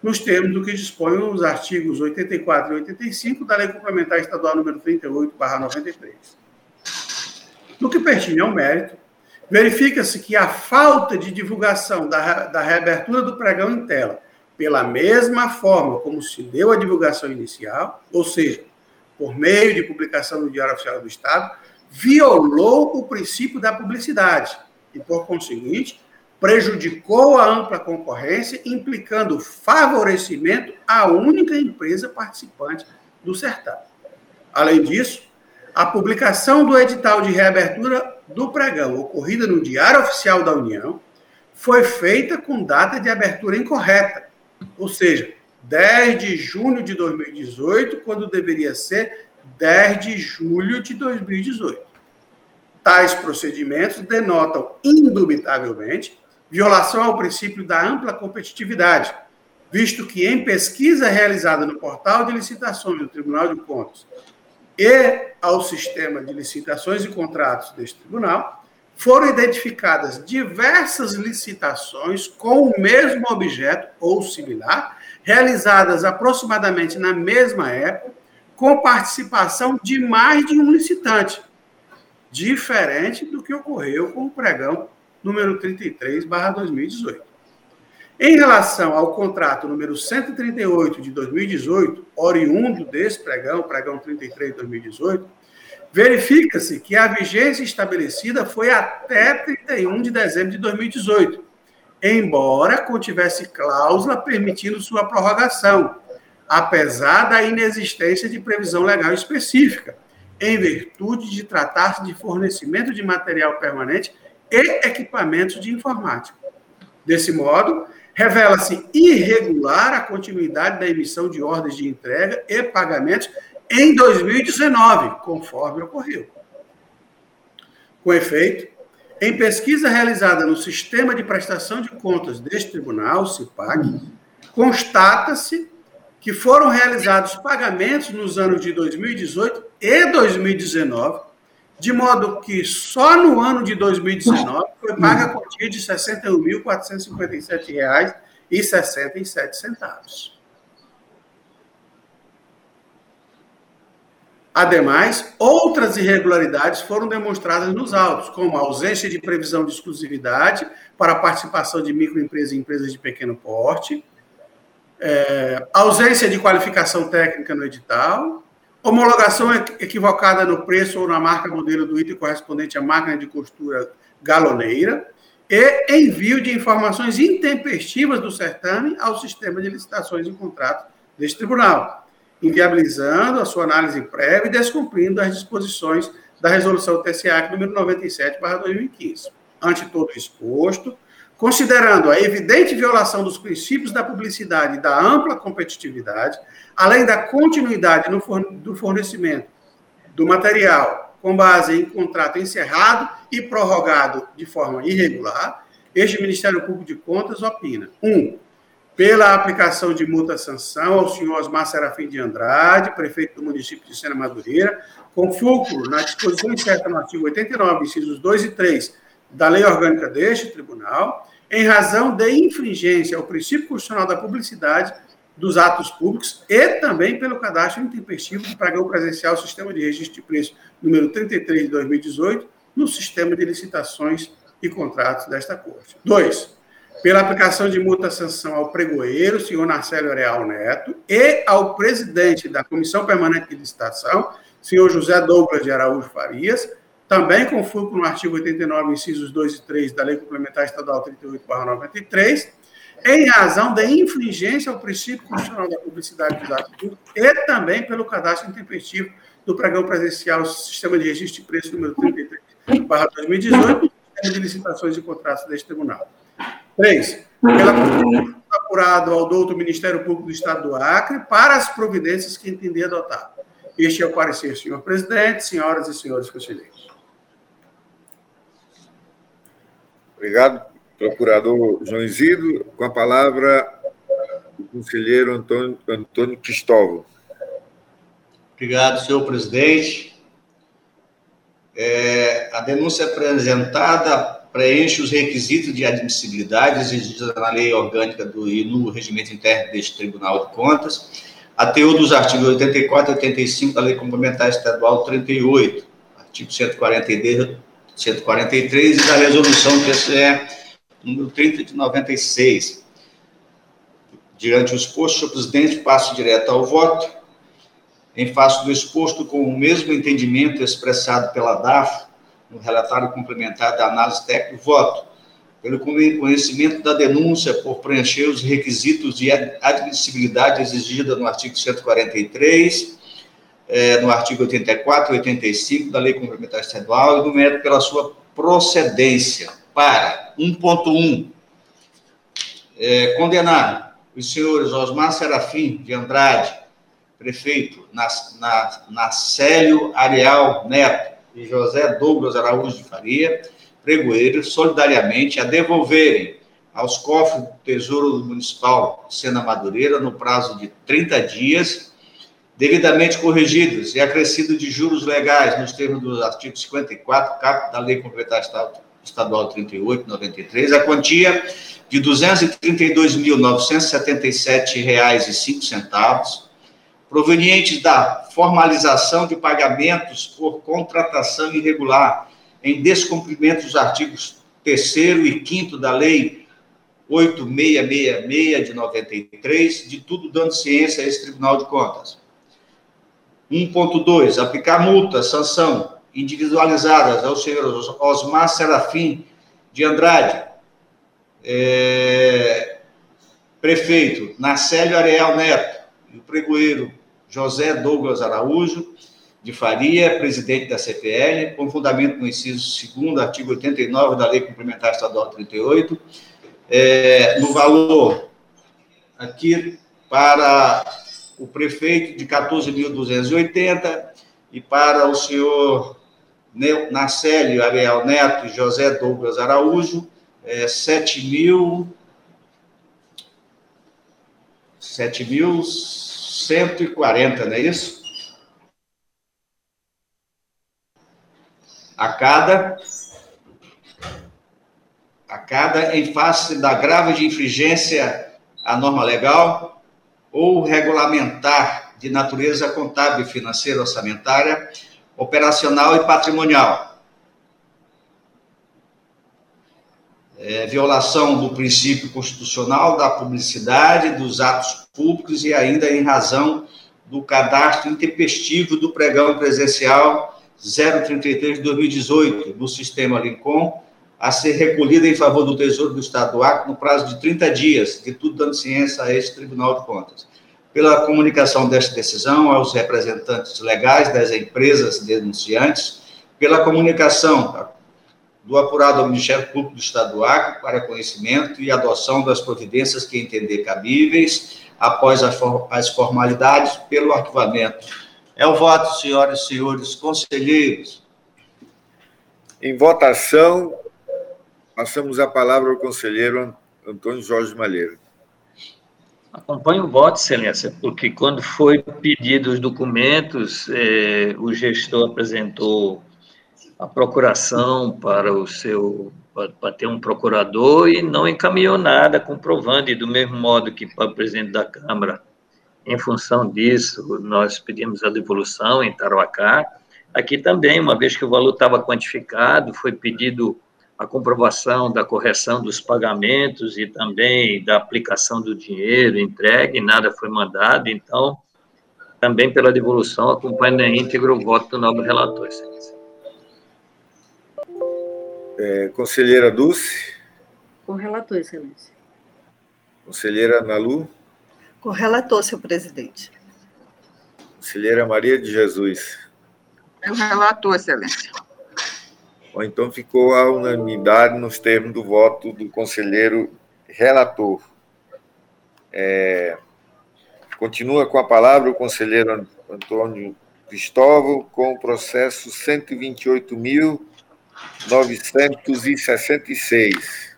nos termos do que dispõem os artigos 84 e 85 da Lei Complementar Estadual número 38/93. No que pertine ao mérito, verifica-se que a falta de divulgação da, da reabertura do pregão em tela, pela mesma forma como se deu a divulgação inicial, ou seja, por meio de publicação no Diário Oficial do Estado, violou o princípio da publicidade e, por conseguinte, prejudicou a ampla concorrência, implicando favorecimento à única empresa participante do certame. Além disso, a publicação do edital de reabertura do pregão, ocorrida no Diário Oficial da União, foi feita com data de abertura incorreta, ou seja, 10 de junho de 2018, quando deveria ser 10 de julho de 2018. Tais procedimentos denotam, indubitavelmente, violação ao princípio da ampla competitividade, visto que em pesquisa realizada no portal de licitações do Tribunal de Contas e ao sistema de licitações e contratos deste tribunal, foram identificadas diversas licitações com o mesmo objeto ou similar, realizadas aproximadamente na mesma época, com participação de mais de um licitante, diferente do que ocorreu com o pregão número 33, 2018. Em relação ao contrato número 138 de 2018, oriundo desse pregão, pregão 33 de 2018, verifica-se que a vigência estabelecida foi até 31 de dezembro de 2018, embora contivesse cláusula permitindo sua prorrogação, apesar da inexistência de previsão legal específica, em virtude de tratar-se de fornecimento de material permanente e equipamentos de informática. Desse modo, revela-se irregular a continuidade da emissão de ordens de entrega e pagamentos em 2019, conforme ocorreu. Com efeito, em pesquisa realizada no Sistema de Prestação de Contas deste tribunal, CIPAC, constata-se que foram realizados pagamentos nos anos de 2018 e 2019, de modo que só no ano de 2019 foi paga a quantia de R$ 61.457,67. Ademais, outras irregularidades foram demonstradas nos autos, como ausência de previsão de exclusividade para a participação de microempresas e empresas de pequeno porte, é, ausência de qualificação técnica no edital, homologação equivocada no preço ou na marca modelo do item correspondente à máquina de costura galoneira e envio de informações intempestivas do certame ao sistema de licitações e contratos deste tribunal, inviabilizando a sua análise prévia e descumprindo as disposições da resolução TCA número 97/2015. Ante todo exposto, considerando a evidente violação dos princípios da publicidade e da ampla competitividade, além da continuidade do fornecimento do material com base em contrato encerrado e prorrogado de forma irregular, este Ministério Público de Contas opina: 1. Um, pela aplicação de multa-sanção ao senhor Osmar Serafim de Andrade, prefeito do município de Sena Madureira, com fulcro na disposição certa no artigo 89, incisos 2 e 3 da lei orgânica deste tribunal, em razão de infringência ao princípio constitucional da publicidade dos atos públicos e também pelo cadastro intempestivo do pregão presencial Sistema de Registro de Preço número 33 de 2018 no sistema de licitações e contratos desta Corte. Dois, pela aplicação de multa-sanção ao pregoeiro, senhor Narcélio Areal Neto, e ao presidente da Comissão Permanente de Licitação, senhor José Douglas de Araújo Farias, também com fulcro no artigo 89, incisos 2 e 3 da Lei Complementar Estadual 38/93, em razão da infringência ao princípio constitucional da publicidade dos atos públicos e também pelo cadastro intempestivo do pregão presencial Sistema de Registro de Preço número 33 2018, Sistema de Licitações e Contratos deste Tribunal. Três, pela apurado ao douto Ministério Público do Estado do Acre para as providências que entender adotar. Este é o parecer, senhor presidente, senhoras e senhores conselheiros. Obrigado, procurador João Isidro. Com a palavra, o conselheiro Antônio, Antônio Cristóvão. Obrigado, senhor presidente. É, a denúncia apresentada preenche os requisitos de admissibilidade exigidos na lei orgânica do, e no regimento interno deste Tribunal de Contas, a teor dos artigos 84 e 85 da Lei Complementar Estadual 38, artigo 143, 143 e da resolução TCE número 30 de 96. Diante o exposto, senhor presidente, passo direto ao voto. Em face do exposto, com o mesmo entendimento expressado pela DAF, no relatório complementar da análise técnica, voto pelo conhecimento da denúncia por preencher os requisitos de admissibilidade exigida no artigo 143, eh, no artigo 84 e 85 da Lei Complementar Estadual e no mérito pela sua procedência para 1.1, é, condenar os senhores Osmar Serafim de Andrade, prefeito, Nacélio Arial Neto e José Douglas Araújo de Faria, pregoeiros, solidariamente a devolverem aos cofres do Tesouro Municipal Sena Madureira no prazo de 30 dias, devidamente corrigidos e acrescido de juros legais nos termos do artigo 54, caput da Lei Complementar Estadual 3893, a quantia de R$ 232.977,05, provenientes da formalização de pagamentos por contratação irregular, em descumprimento dos artigos 3 e 5 da Lei 8666 de 93, de tudo dando ciência a esse Tribunal de Contas. 1.2. Aplicar multa, sanção individualizadas ao senhor Osmar Serafim de Andrade, é, prefeito Nacélio Ariel Neto e o pregoeiro José Douglas Araújo de Faria, presidente da CPL, com fundamento no inciso 2 artigo 89 da Lei Complementar Estadual 38, é, no valor aqui para o prefeito de 14.280 e para o senhor Nacélio Ariel Neto e José Douglas Araújo, é, 7.000 7.000 140, não é isso? A cada a cada em face da grave de infringência à norma legal ou regulamentar de natureza contábil, financeira, orçamentária, operacional e patrimonial É, violação do princípio constitucional da publicidade dos atos públicos e ainda em razão do cadastro intempestivo do pregão presencial 033 de 2018 do sistema Lincoln a ser recolhida em favor do Tesouro do Estado do Acre no prazo de 30 dias, de tudo dando ciência a este Tribunal de Contas. Pela comunicação desta decisão aos representantes legais das empresas denunciantes, pela comunicação do apurado ao Ministério Público do Estado do Acre para conhecimento e adoção das providências que entender cabíveis após as formalidades pelo arquivamento. É o voto, senhoras e senhores conselheiros. Em votação, passamos a palavra ao conselheiro Antônio Jorge Malheiro. Acompanho o voto, Excelência, porque quando foi pedido os documentos, eh, o gestor apresentou a procuração para o seu para ter um procurador e não encaminhou nada comprovando, e do mesmo modo que para o presidente da Câmara, em função disso, nós pedimos a devolução em Tarouacá. Aqui também, uma vez que o valor estava quantificado, foi pedido a comprovação da correção dos pagamentos e também da aplicação do dinheiro entregue, nada foi mandado, então, também pela devolução, acompanha na íntegra o voto do novo relator. É, conselheira Dulce? Com relator, excelência. Conselheira Nalu? Com relator, senhor presidente. Conselheira Maria de Jesus? É o relator, excelência. Ou então ficou a unanimidade nos termos do voto do conselheiro relator. É, continua com a palavra o conselheiro Antônio Cristóvão com o processo 128.966.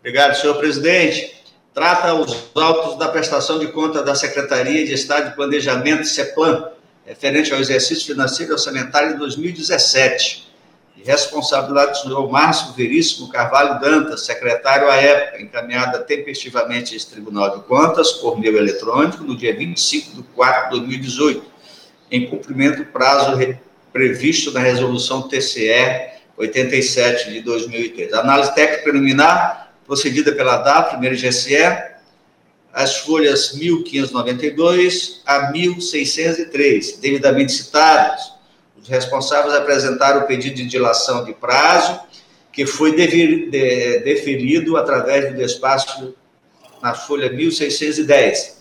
Obrigado, senhor presidente. Trata os autos da prestação de conta da Secretaria de Estado de Planejamento, CEPLAN, referente ao exercício financeiro e orçamentário de 2017 de responsabilidade do senhor Márcio Veríssimo Carvalho Dantas, secretário à época, encaminhada tempestivamente a Tribunal de Contas por meio eletrônico no dia 25 de 4 de 2018, em cumprimento do prazo previsto na resolução TCE 87 de 2003. Análise técnica preliminar procedida pela DAP, primeiro GSE, as folhas 1592 a 1603, devidamente citadas, os responsáveis apresentaram o pedido de dilação de prazo, que foi deferido através do despacho na folha 1610.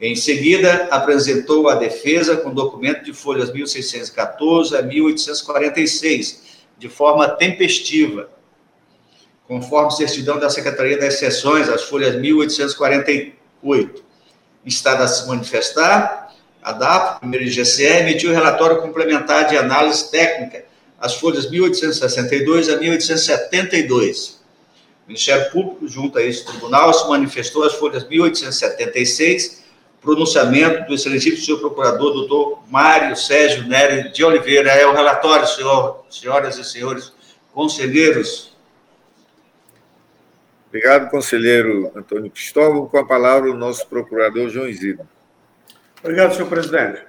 Em seguida, apresentou a defesa com documento de folhas 1614 a 1846, de forma tempestiva, conforme certidão da Secretaria das Seções, as folhas 1848. Está a se manifestar a DAP, primeiro IGCE, emitiu o relatório complementar de análise técnica, as folhas 1862 a 1872. Ministério Público, junto a esse tribunal, se manifestou as folhas 1876, pronunciamento do excelentíssimo senhor procurador, doutor Mário Sérgio Nery de Oliveira. É o relatório, senhor, senhoras e senhores conselheiros. Obrigado, conselheiro Antônio Cristóvão. Com a palavra, o nosso procurador João Isidro. Obrigado, senhor presidente.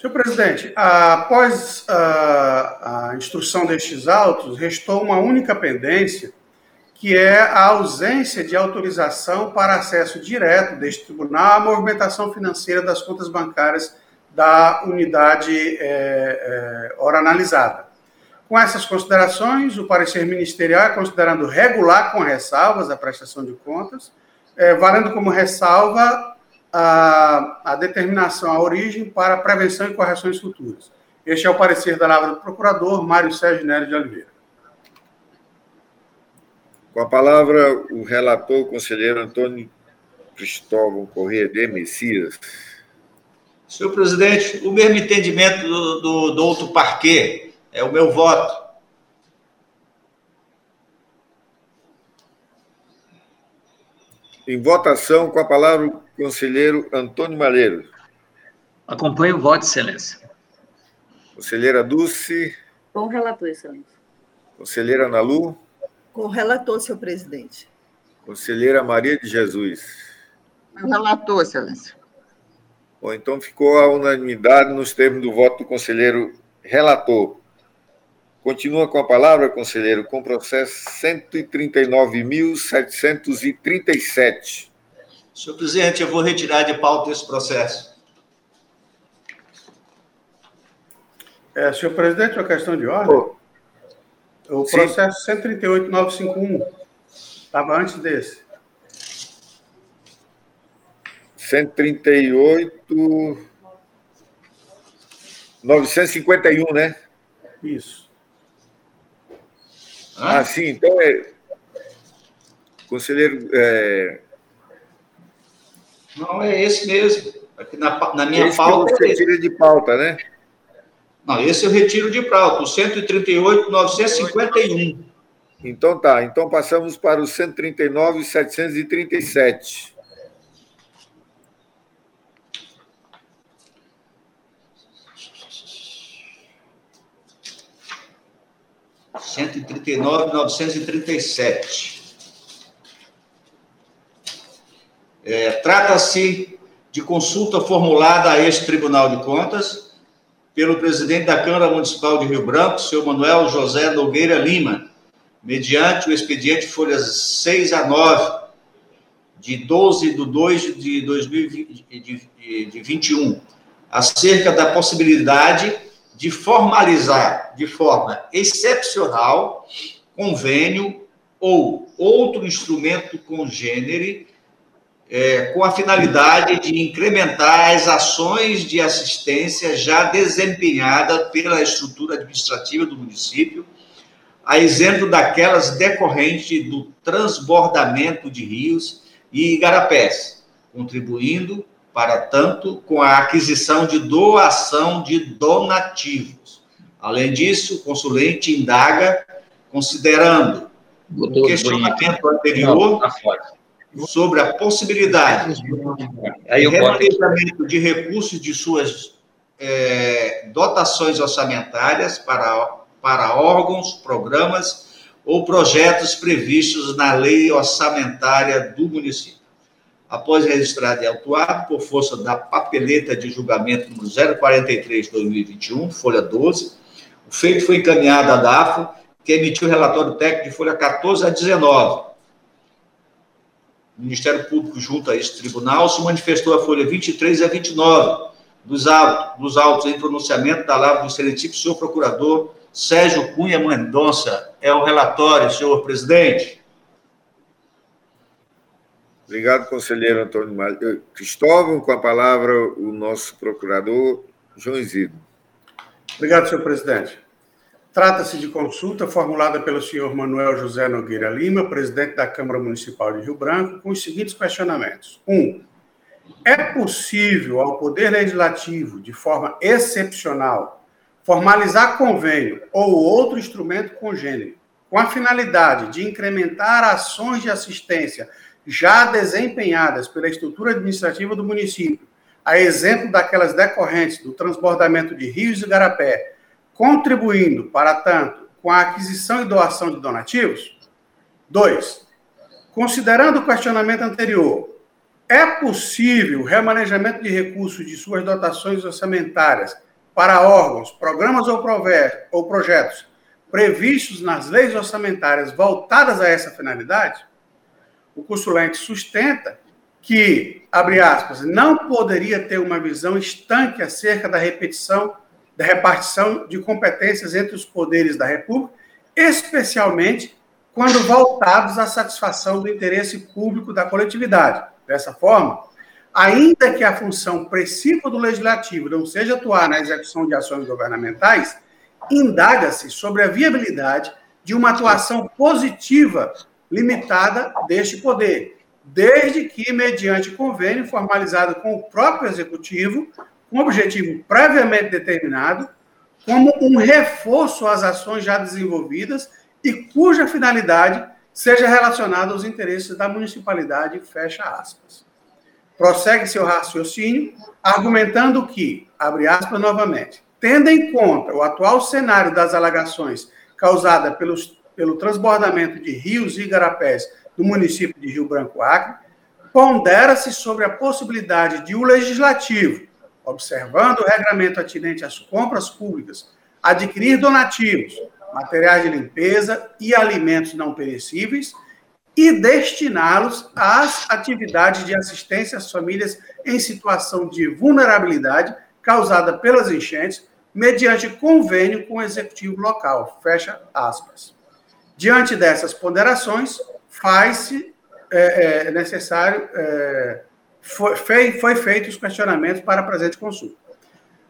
Senhor presidente, após a, a instrução destes autos, restou uma única pendência que é a ausência de autorização para acesso direto deste tribunal à movimentação financeira das contas bancárias da unidade é, é, ora analisada. Com essas considerações, o parecer ministerial é considerando regular com ressalvas a prestação de contas, é, valendo como ressalva a, a determinação, a origem para prevenção e correções futuras. Este é o parecer da Lavra do Procurador Mário Sérgio Nery de Oliveira. Com a palavra, o relator, o conselheiro Antônio Cristóvão Corrêa de Messias. Senhor presidente, o mesmo entendimento do, do, do outro parquê é o meu voto. Em votação, com a palavra, o conselheiro Antônio Malheiro. Acompanho o voto, excelência. Conselheira Dulce. Com o relator, excelência. Conselheira Nalu. Com o relator, senhor presidente. Conselheira Maria de Jesus. Com o relator, excelência. Bom, então ficou a unanimidade nos termos do voto do conselheiro relator. Continua com a palavra, conselheiro, com o processo 139.737. Senhor presidente, eu vou retirar de pauta esse processo. É, senhor presidente, uma questão de ordem. Oh. O processo 138951 estava antes desse. 138 951, né? Isso. Ah, sim, então é. Conselheiro. É... Não, é esse mesmo. Aqui na, na minha esse pauta. Que você tira de pauta, né? Não, esse eu retiro de pauta, o 138,951. Então tá, então passamos para o 139,737. Cento e trinta e nove, novecentos e trinta e sete. É, Trata-se de consulta formulada a este Tribunal de Contas pelo presidente da Câmara Municipal de Rio Branco, senhor Manuel José Nogueira Lima, mediante o expediente folhas 6 a 9, de 12 de 2 de 2021, acerca da possibilidade de formalizar de forma excepcional convênio ou outro instrumento congênere é, com a finalidade de incrementar as ações de assistência já desempenhada pela estrutura administrativa do município, a exemplo daquelas decorrentes do transbordamento de rios e igarapés, contribuindo, para tanto, com a aquisição de doação de donativos. Além disso, o consulente indaga, considerando o questionamento anterior, Não, tá sobre a possibilidade de remanejamento de recursos de suas é, dotações orçamentárias para, para órgãos, programas ou projetos previstos na lei orçamentária do município. Após registrado e autuado por força da papeleta de julgamento número 043-2021, folha 12, o feito foi encaminhado à DAFO, que emitiu o relatório técnico de folha 14 a 19, o Ministério Público, junto a esse tribunal, se manifestou a folha 23 a 29 dos autos, dos autos em pronunciamento da lavra do excelentíssimo senhor procurador Sérgio Cunha Mendonça. É o relatório, senhor presidente. Obrigado, conselheiro Antônio eh, Cristóvão. Com a palavra, o nosso procurador João Isidro. Obrigado, senhor presidente. Trata-se de consulta formulada pelo senhor Manuel José Nogueira Lima, presidente da Câmara Municipal de Rio Branco, com os seguintes questionamentos. Um, é possível ao Poder Legislativo, de forma excepcional, formalizar convênio ou outro instrumento congênero com a finalidade de incrementar ações de assistência já desempenhadas pela estrutura administrativa do município, a exemplo daquelas decorrentes do transbordamento de rios e garapé, contribuindo, para tanto, com a aquisição e doação de donativos? 2. Considerando o questionamento anterior, é possível o remanejamento de recursos de suas dotações orçamentárias para órgãos, programas ou, ou projetos previstos nas leis orçamentárias voltadas a essa finalidade? O consulente sustenta que, abre aspas, não poderia ter uma visão estanque acerca da repetição, da repartição de competências entre os poderes da República, especialmente quando voltados à satisfação do interesse público da coletividade. Dessa forma, ainda que a função principal do legislativo não seja atuar na execução de ações governamentais, indaga-se sobre a viabilidade de uma atuação positiva limitada deste poder, desde que, mediante convênio formalizado com o próprio executivo, com objetivo previamente determinado, como um reforço às ações já desenvolvidas e cuja finalidade seja relacionada aos interesses da municipalidade, fecha aspas. Prossegue seu raciocínio, argumentando que, abre aspas novamente, tendo em conta o atual cenário das alagações causada pelos, pelo transbordamento de rios e igarapés do município de Rio Branco Acre, pondera-se sobre a possibilidade de o legislativo, observando o regramento atinente às compras públicas, adquirir donativos, materiais de limpeza e alimentos não perecíveis e destiná-los às atividades de assistência às famílias em situação de vulnerabilidade causada pelas enchentes, mediante convênio com o executivo local. Fecha aspas. Diante dessas ponderações, faz-se é, é, necessário, é, foi, foi feito os questionamentos para presente consulta.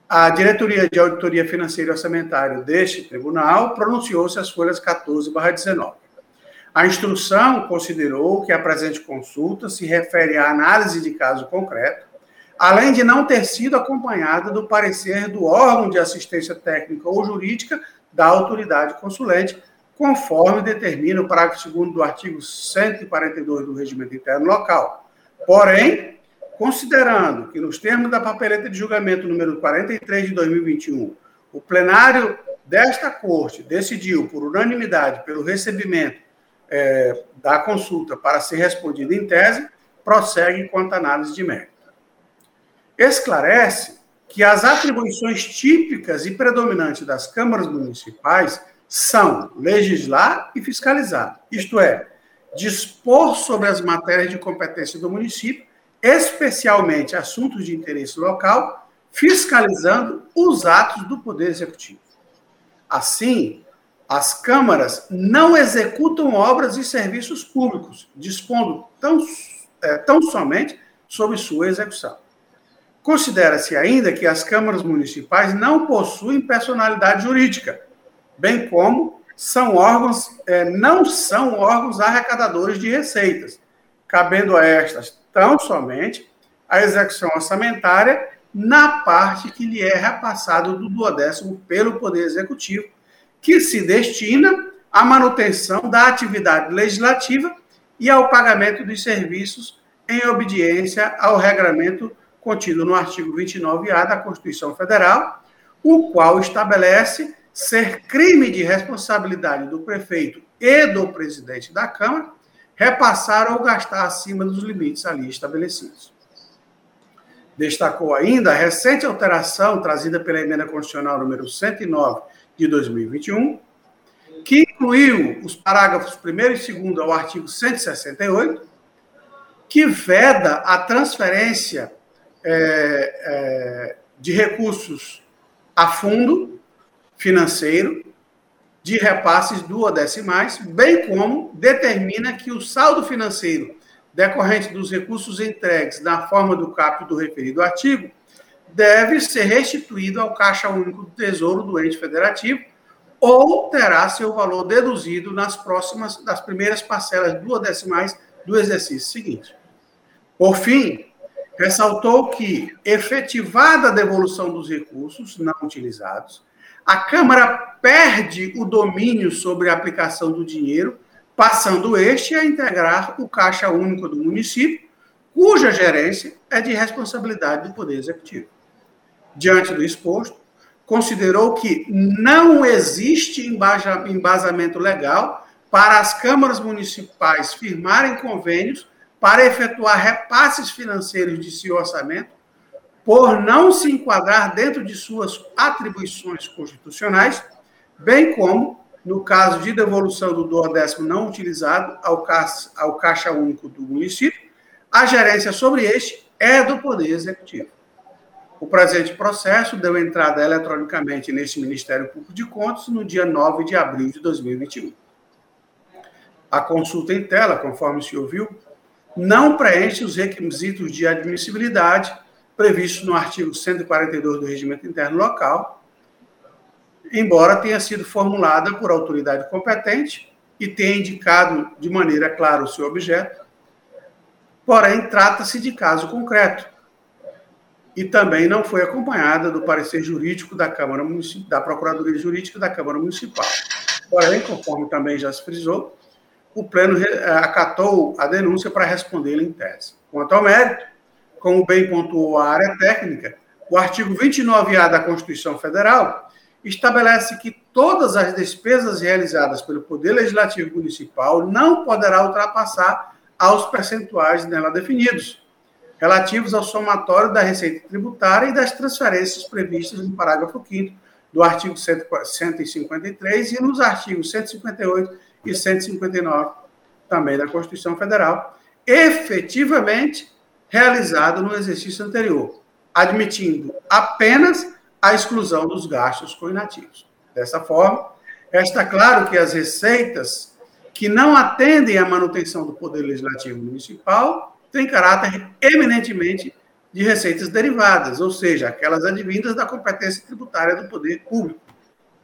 A diretoria de auditoria financeira e orçamentária deste tribunal pronunciou-se as folhas 14/19. A instrução considerou que a presente consulta se refere à análise de caso concreto, além de não ter sido acompanhada do parecer do órgão de assistência técnica ou jurídica da autoridade consulente, conforme determina o parágrafo 2 do artigo 142 do Regimento Interno Local. Porém, considerando que, nos termos da papeleta de julgamento número 43 de 2021, o plenário desta Corte decidiu, por unanimidade, pelo recebimento é, da consulta para ser respondida em tese, prossegue quanto à análise de mérito. Esclarece que as atribuições típicas e predominantes das câmaras municipais são legislar e fiscalizar, isto é, dispor sobre as matérias de competência do município, especialmente assuntos de interesse local, fiscalizando os atos do Poder Executivo. Assim, as câmaras não executam obras e serviços públicos, dispondo tão, é, tão somente sobre sua execução. Considera-se ainda que as câmaras municipais não possuem personalidade jurídica, bem como são órgãos, é, não são órgãos arrecadadores de receitas, cabendo a estas tão somente a execução orçamentária na parte que lhe é repassado do duodécimo pelo Poder Executivo, que se destina à manutenção da atividade legislativa e ao pagamento dos serviços em obediência ao regramento contido no artigo 29A da Constituição Federal, o qual estabelece ser crime de responsabilidade do prefeito e do presidente da Câmara repassar ou gastar acima dos limites ali estabelecidos. Destacou ainda a recente alteração trazida pela emenda constitucional número 109 de 2021, que incluiu os parágrafos 1 e 2 ao artigo 168, que veda a transferência é, é, de recursos a fundo financeiro de repasses duodecimais, bem como determina que o saldo financeiro decorrente dos recursos entregues na forma do caput do referido artigo deve ser restituído ao Caixa Único do Tesouro do ente federativo ou terá seu valor deduzido nas próximas, das primeiras parcelas duodecimais do exercício seguinte. Por fim, ressaltou que, efetivada a devolução dos recursos não utilizados, a Câmara perde o domínio sobre a aplicação do dinheiro, passando este a integrar o Caixa Único do município, cuja gerência é de responsabilidade do Poder Executivo. Diante do exposto, considerou que não existe embasamento legal para as câmaras municipais firmarem convênios para efetuar repasses financeiros de seu orçamento, por não se enquadrar dentro de suas atribuições constitucionais, bem como, no caso de devolução do duodécimo não utilizado ao caixa, ao caixa único do município, a gerência sobre este é do Poder Executivo. O presente processo deu entrada eletronicamente neste Ministério Público de Contas no dia 9 de abril de 2021. A consulta em tela, conforme se ouviu, não preenche os requisitos de admissibilidade previstos no artigo 142 do Regimento Interno Local, embora tenha sido formulada por autoridade competente e tenha indicado de maneira clara o seu objeto, porém trata-se de caso concreto e também não foi acompanhada do parecer jurídico da Câmara Municipal, da Procuradoria Jurídica da Câmara Municipal. Porém, conforme também já se frisou, o Pleno eh, acatou a denúncia para respondê-la em tese. Quanto ao mérito, como bem pontuou a área técnica, o artigo 29A da Constituição Federal estabelece que todas as despesas realizadas pelo Poder Legislativo Municipal não poderá ultrapassar aos percentuais nela definidos, relativos ao somatório da receita tributária e das transferências previstas no parágrafo 5 do artigo 153 e nos artigos 158 e 159 também da Constituição Federal, efetivamente realizado no exercício anterior, admitindo apenas a exclusão dos gastos coinativos. Dessa forma, está claro que as receitas que não atendem à manutenção do Poder Legislativo Municipal têm caráter eminentemente de receitas derivadas, ou seja, aquelas advindas da competência tributária do poder público.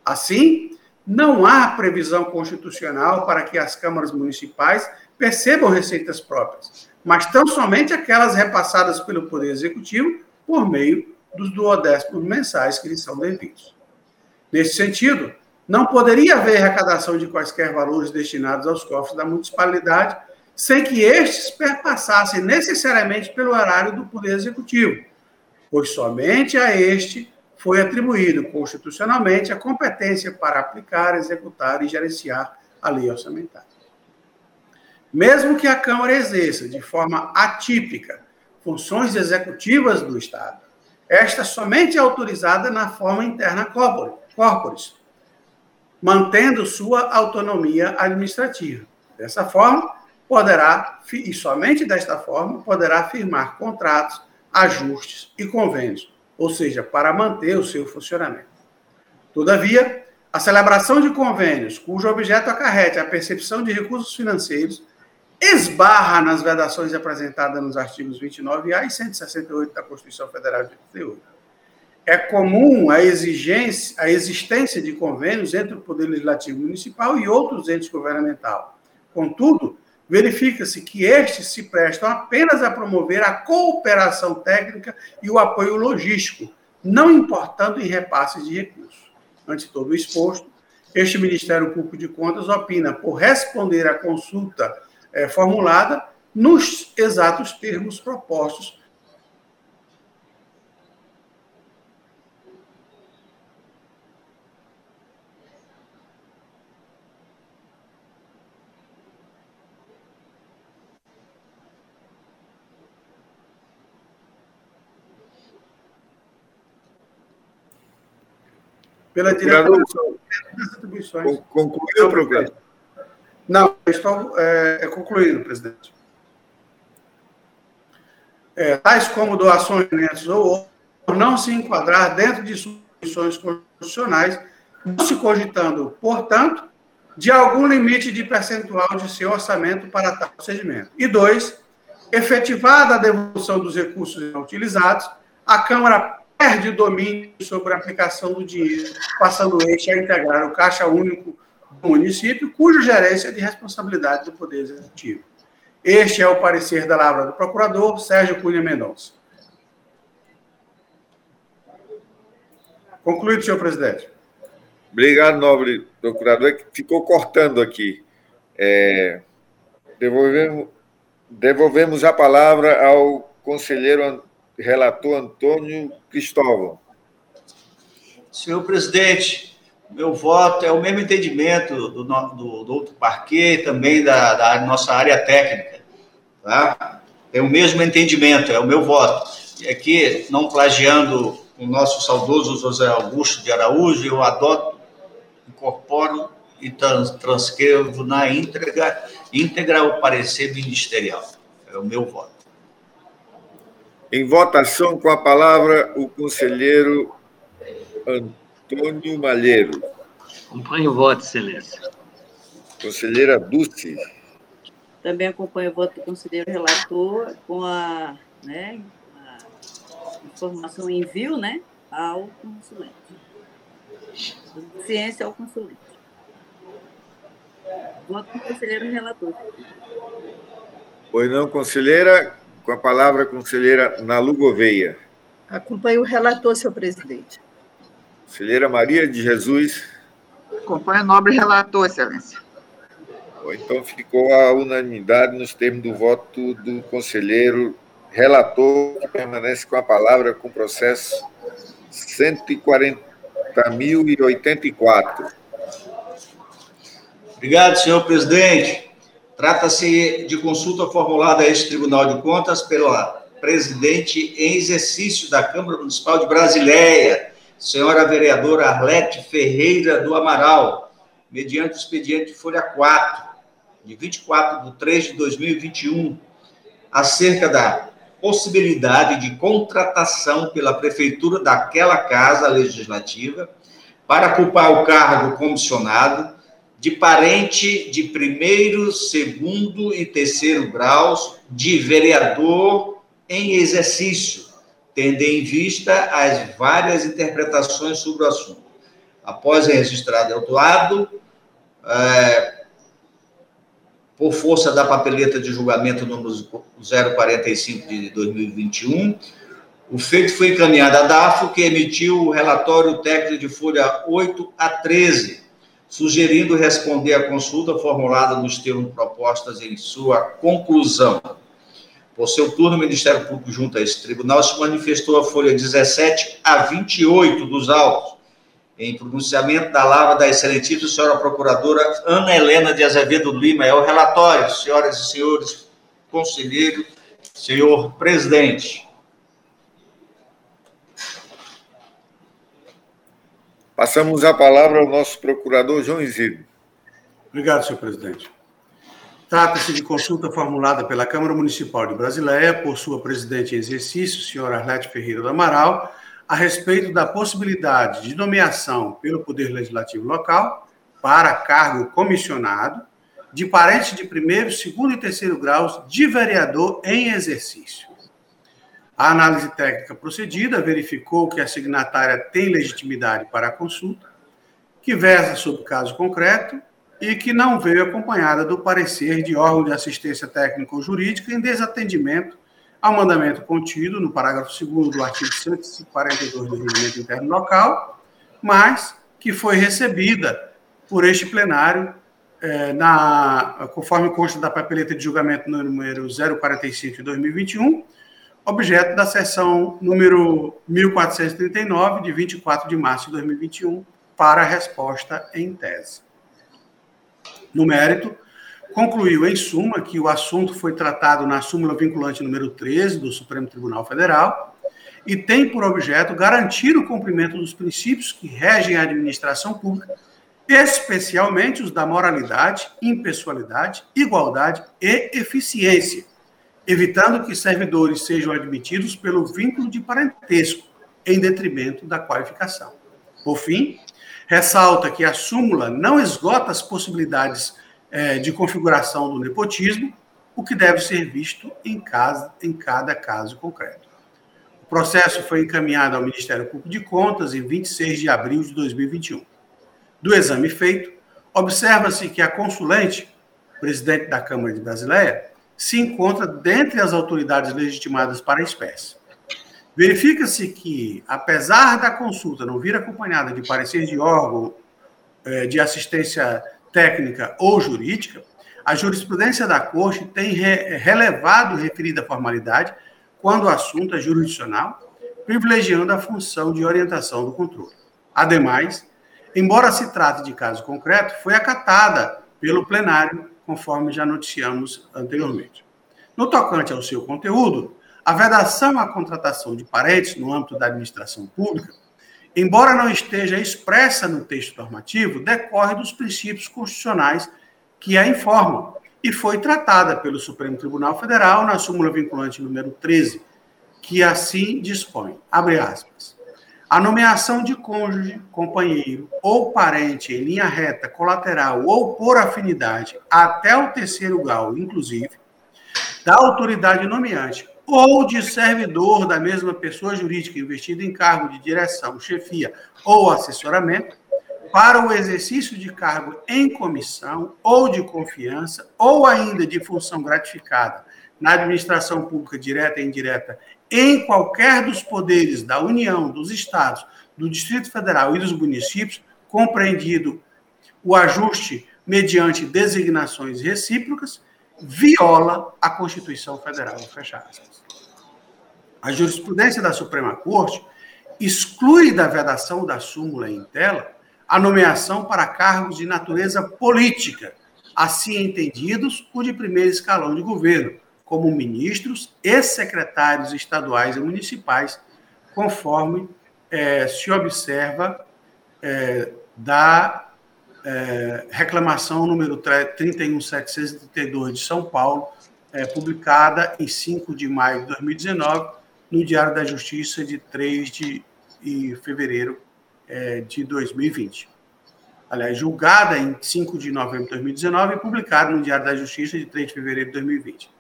Assim, não há previsão constitucional para que as câmaras municipais percebam receitas próprias, mas tão somente aquelas repassadas pelo Poder Executivo por meio dos duodécimos mensais que lhes são devidos. Nesse sentido, não poderia haver arrecadação de quaisquer valores destinados aos cofres da municipalidade sem que estes perpassassem necessariamente pelo horário do Poder Executivo, pois somente a este foi atribuído constitucionalmente a competência para aplicar, executar e gerenciar a lei orçamentária. Mesmo que a Câmara exerça de forma atípica funções executivas do Estado, esta somente é autorizada na forma interna corporis, mantendo sua autonomia administrativa. Dessa forma, poderá, e somente desta forma, poderá firmar contratos, ajustes e convênios, ou seja, para manter o seu funcionamento. Todavia, a celebração de convênios cujo objeto acarrete a percepção de recursos financeiros esbarra nas vedações apresentadas nos artigos 29A e 168 da Constituição Federal de 88. É comum a, exigência, a existência de convênios entre o Poder Legislativo Municipal e outros entes governamentais. Contudo, verifica-se que estes se prestam apenas a promover a cooperação técnica e o apoio logístico, não importando em repasses de recursos. Ante todo o exposto, este Ministério Público de Contas opina por responder à consulta é, formulada nos exatos termos propostos pela diretoria das atribuições. Concluiu o programa? Não, estou é, é concluído, presidente. É, tais como doações ou não se enquadrar dentro de instituições constitucionais, não se cogitando, portanto, de algum limite de percentual de seu orçamento para tal procedimento. E dois, efetivada a devolução dos recursos utilizados, a Câmara perde o domínio sobre a aplicação do dinheiro, passando este a integrar o Caixa Único do município, cuja gerência é de responsabilidade do Poder Executivo. Este é o parecer da Lavra do Procurador Sérgio Cunha Mendonça. Concluído, senhor presidente. Obrigado, nobre procurador. É que ficou cortando aqui. É, devolvemos, devolvemos a palavra ao conselheiro relator Antônio Cristóvão. Senhor presidente, meu voto é o mesmo entendimento do, do, do outro parquê, também da, da nossa área técnica. Tá? É o mesmo entendimento, é o meu voto. E aqui, não plagiando o nosso saudoso José Augusto de Araújo, eu adoto, incorporo e trans, transcrevo na íntegra, íntegra o parecer ministerial. É o meu voto. Em votação, com a palavra, o conselheiro Antônio Malheiro. Acompanhe o voto, excelência. Conselheira Dulce. Também acompanho o voto do conselheiro relator com a, né, a informação em envio né, ao consulente. Ciência ao consulente. Voto com o conselheiro relator. Pois não, conselheira. Com a palavra, conselheira Nalu Gouveia. Acompanho o relator, senhor presidente. Conselheira Maria de Jesus. Acompanho o nobre relator, excelência. Então ficou a unanimidade nos termos do voto do conselheiro relator, que permanece com a palavra com o processo 140.084. Obrigado, senhor presidente. Trata-se de consulta formulada a este Tribunal de Contas pela presidente em exercício da Câmara Municipal de Brasileia, senhora vereadora Arlete Ferreira do Amaral, mediante o expediente folha 4, de 24 de 3 de 2021, acerca da possibilidade de contratação pela prefeitura daquela casa legislativa para ocupar o cargo comissionado de parente de primeiro, segundo e terceiro graus de vereador em exercício, tendo em vista as várias interpretações sobre o assunto. Após registrado e autuado, é, por força da papeleta de julgamento número 045 de 2021, o feito foi encaminhado à DAFO, que emitiu o relatório técnico de folha 8 a 13, sugerindo responder à consulta formulada nos termos propostas em sua conclusão. Por seu turno, o Ministério Público, junto a esse tribunal, se manifestou a folha 17 a 28 dos autos, em pronunciamento da lava da excelentíssima senhora procuradora Ana Helena de Azevedo Lima. É o relatório, senhoras e senhores conselheiros, senhor presidente. Passamos a palavra ao nosso procurador João Isidro. Obrigado, senhor presidente. Trata-se de consulta formulada pela Câmara Municipal de Brasileia por sua presidente em exercício, senhora Arlete Ferreira do Amaral, a respeito da possibilidade de nomeação pelo Poder Legislativo local para cargo comissionado de parente de primeiro, segundo e terceiro graus de vereador em exercício. A análise técnica procedida verificou que a signatária tem legitimidade para a consulta, que versa sobre caso concreto e que não veio acompanhada do parecer de órgão de assistência técnico-jurídica em desatendimento ao mandamento contido no parágrafo 2 do artigo 142 do Regimento Interno Local, mas que foi recebida por este plenário, eh, na, conforme consta da papeleta de julgamento número 045 de 2021, objeto da sessão número 1439, de 24 de março de 2021, para resposta em tese. No mérito, concluiu, em suma, que o assunto foi tratado na súmula vinculante número 13 do Supremo Tribunal Federal e tem por objeto garantir o cumprimento dos princípios que regem a administração pública, especialmente os da moralidade, impessoalidade, igualdade e eficiência, evitando que servidores sejam admitidos pelo vínculo de parentesco, em detrimento da qualificação. Por fim, ressalta que a súmula não esgota as possibilidades é, de configuração do nepotismo, o que deve ser visto em, casa, em cada caso concreto. O processo foi encaminhado ao Ministério Público de Contas em 26 de abril de 2021. Do exame feito, observa-se que a consulente, presidente da Câmara de Brasileia, se encontra dentre as autoridades legitimadas para a espécie. Verifica-se que, apesar da consulta não vir acompanhada de parecer de órgão é, de assistência técnica ou jurídica, a jurisprudência da Corte tem re relevado referida formalidade quando o assunto é jurisdicional, privilegiando a função de orientação do controle. Ademais, embora se trate de caso concreto, foi acatada pelo plenário, conforme já noticiamos anteriormente. No tocante ao seu conteúdo, a vedação à contratação de parentes no âmbito da administração pública, embora não esteja expressa no texto normativo, decorre dos princípios constitucionais que a informam e foi tratada pelo Supremo Tribunal Federal na súmula vinculante número 13, que assim dispõe, abre aspas, a nomeação de cônjuge, companheiro ou parente em linha reta, colateral ou por afinidade até o terceiro grau, inclusive, da autoridade nomeante ou de servidor da mesma pessoa jurídica investido em cargo de direção, chefia ou assessoramento, para o exercício de cargo em comissão ou de confiança, ou ainda de função gratificada na administração pública direta e indireta em qualquer dos poderes da União, dos Estados, do Distrito Federal e dos municípios, compreendido o ajuste mediante designações recíprocas, viola a Constituição Federal. Fecha. A jurisprudência da Suprema Corte exclui da vedação da súmula em tela a nomeação para cargos de natureza política, assim entendidos o de primeiro escalão de governo, como ministros e secretários estaduais e municipais, conforme é, se observa é, da é, reclamação número 31732 de São Paulo, é, publicada em 5 de maio de 2019, no Diário da Justiça de 3 de fevereiro é, de 2020. Aliás, julgada em 5 de novembro de 2019 e publicada no Diário da Justiça de 3 de fevereiro de 2020.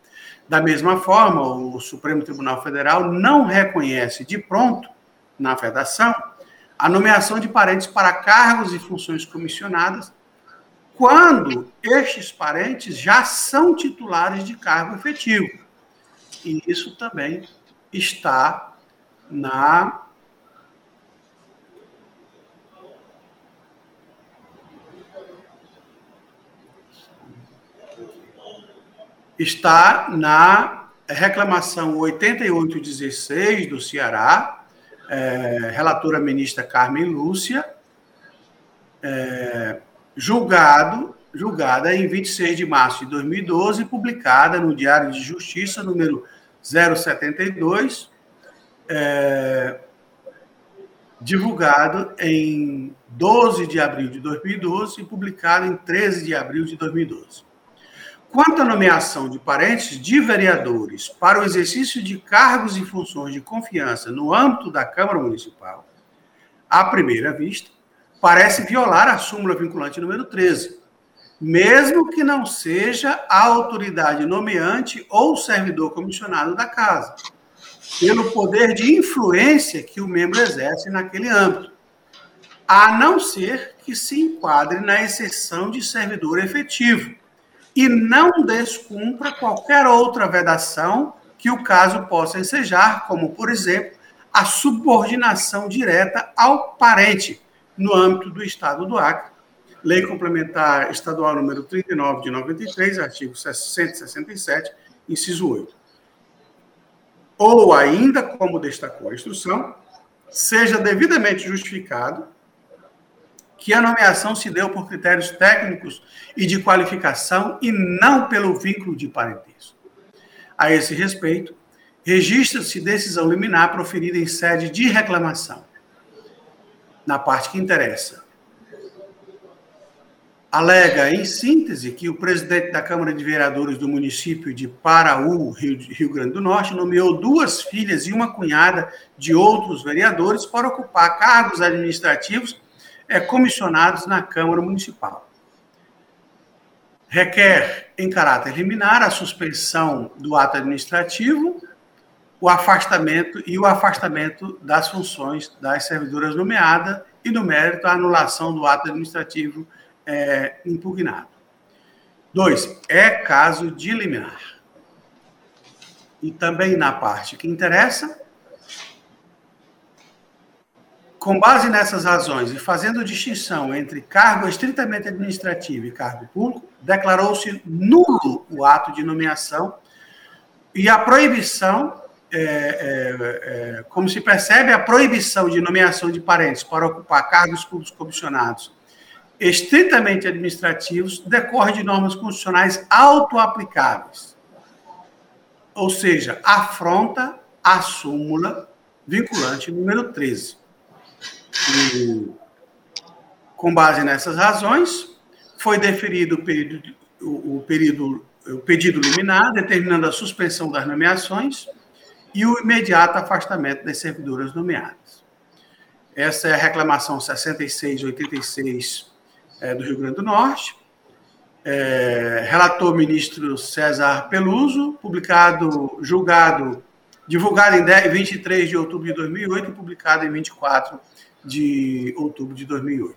Da mesma forma, o Supremo Tribunal Federal não reconhece de pronto, na vedação, a nomeação de parentes para cargos e funções comissionadas, quando estes parentes já são titulares de cargo efetivo. E isso também está na está na reclamação 8816 do Ceará, é, relatora ministra Carmen Lúcia, é, julgado, julgada em 26 de março de 2012, publicada no Diário de Justiça, número 072, é, divulgado em 12 de abril de 2012 e publicado em 13 de abril de 2012. Quanto à nomeação de parentes de vereadores para o exercício de cargos e funções de confiança no âmbito da Câmara Municipal, à primeira vista, parece violar a súmula vinculante número 13, mesmo que não seja a autoridade nomeante ou servidor comissionado da casa, pelo poder de influência que o membro exerce naquele âmbito, a não ser que se enquadre na exceção de servidor efetivo e não descumpra qualquer outra vedação que o caso possa ensejar, como, por exemplo, a subordinação direta ao parente no âmbito do Estado do Acre. Lei Complementar Estadual número 39 de 93, artigo 167, inciso 8. Ou ainda, como destacou a instrução, seja devidamente justificado que a nomeação se deu por critérios técnicos e de qualificação e não pelo vínculo de parentesco. A esse respeito, registra-se decisão liminar proferida em sede de reclamação. Na parte que interessa, alega, em síntese, que o presidente da Câmara de Vereadores do município de Paraú, Rio, Rio, Grande do Norte, nomeou duas filhas e uma cunhada de outros vereadores para ocupar cargos administrativos é, comissionados na Câmara Municipal. Requer, em caráter liminar, a suspensão do ato administrativo, o afastamento e o afastamento das funções das servidoras nomeadas e, no mérito, a anulação do ato administrativo é, impugnado. Dois, é caso de liminar. E também na parte que interessa, Com base nessas razões e fazendo distinção entre cargo estritamente administrativo e cargo público, declarou-se nulo o ato de nomeação e a proibição, é, é, é, como se percebe, a proibição de nomeação de parentes para ocupar cargos públicos comissionados estritamente administrativos decorre de normas constitucionais autoaplicáveis. Ou seja, afronta a súmula vinculante número 13. E, com base nessas razões, foi deferido o período, o, o, período, o pedido liminar, determinando a suspensão das nomeações e o imediato afastamento das servidoras nomeadas. Essa é a reclamação 6686 é, do Rio Grande do Norte. É, relator ministro César Peluso, publicado, julgado, divulgado em 10, 23 de outubro de 2008 e publicado em 24 de outubro de 2008.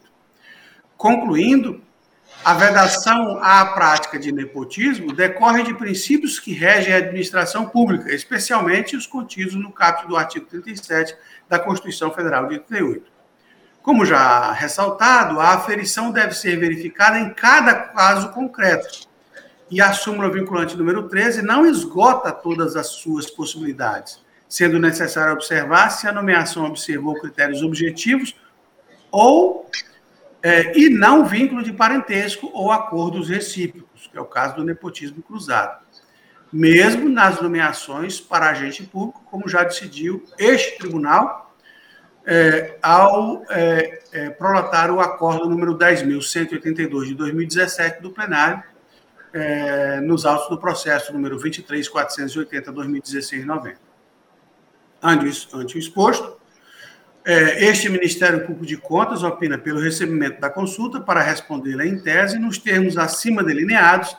Concluindo, a vedação à prática de nepotismo decorre de princípios que regem a administração pública, especialmente os contidos no capítulo do artigo 37 da Constituição Federal de 88. Como já ressaltado, a aferição deve ser verificada em cada caso concreto. E a súmula vinculante número 13 não esgota todas as suas possibilidades sendo necessário observar se a nomeação observou critérios objetivos ou é, e não vínculo de parentesco ou acordos recíprocos, que é o caso do nepotismo cruzado. Mesmo nas nomeações para agente público, como já decidiu este tribunal, é, ao é, é, prolatar o acordo número 10.182 de 2017 do plenário, é, nos autos do processo número 23.480-2016-90 ante o exposto, é, este Ministério Público de Contas opina pelo recebimento da consulta para respondê-la em tese nos termos acima delineados,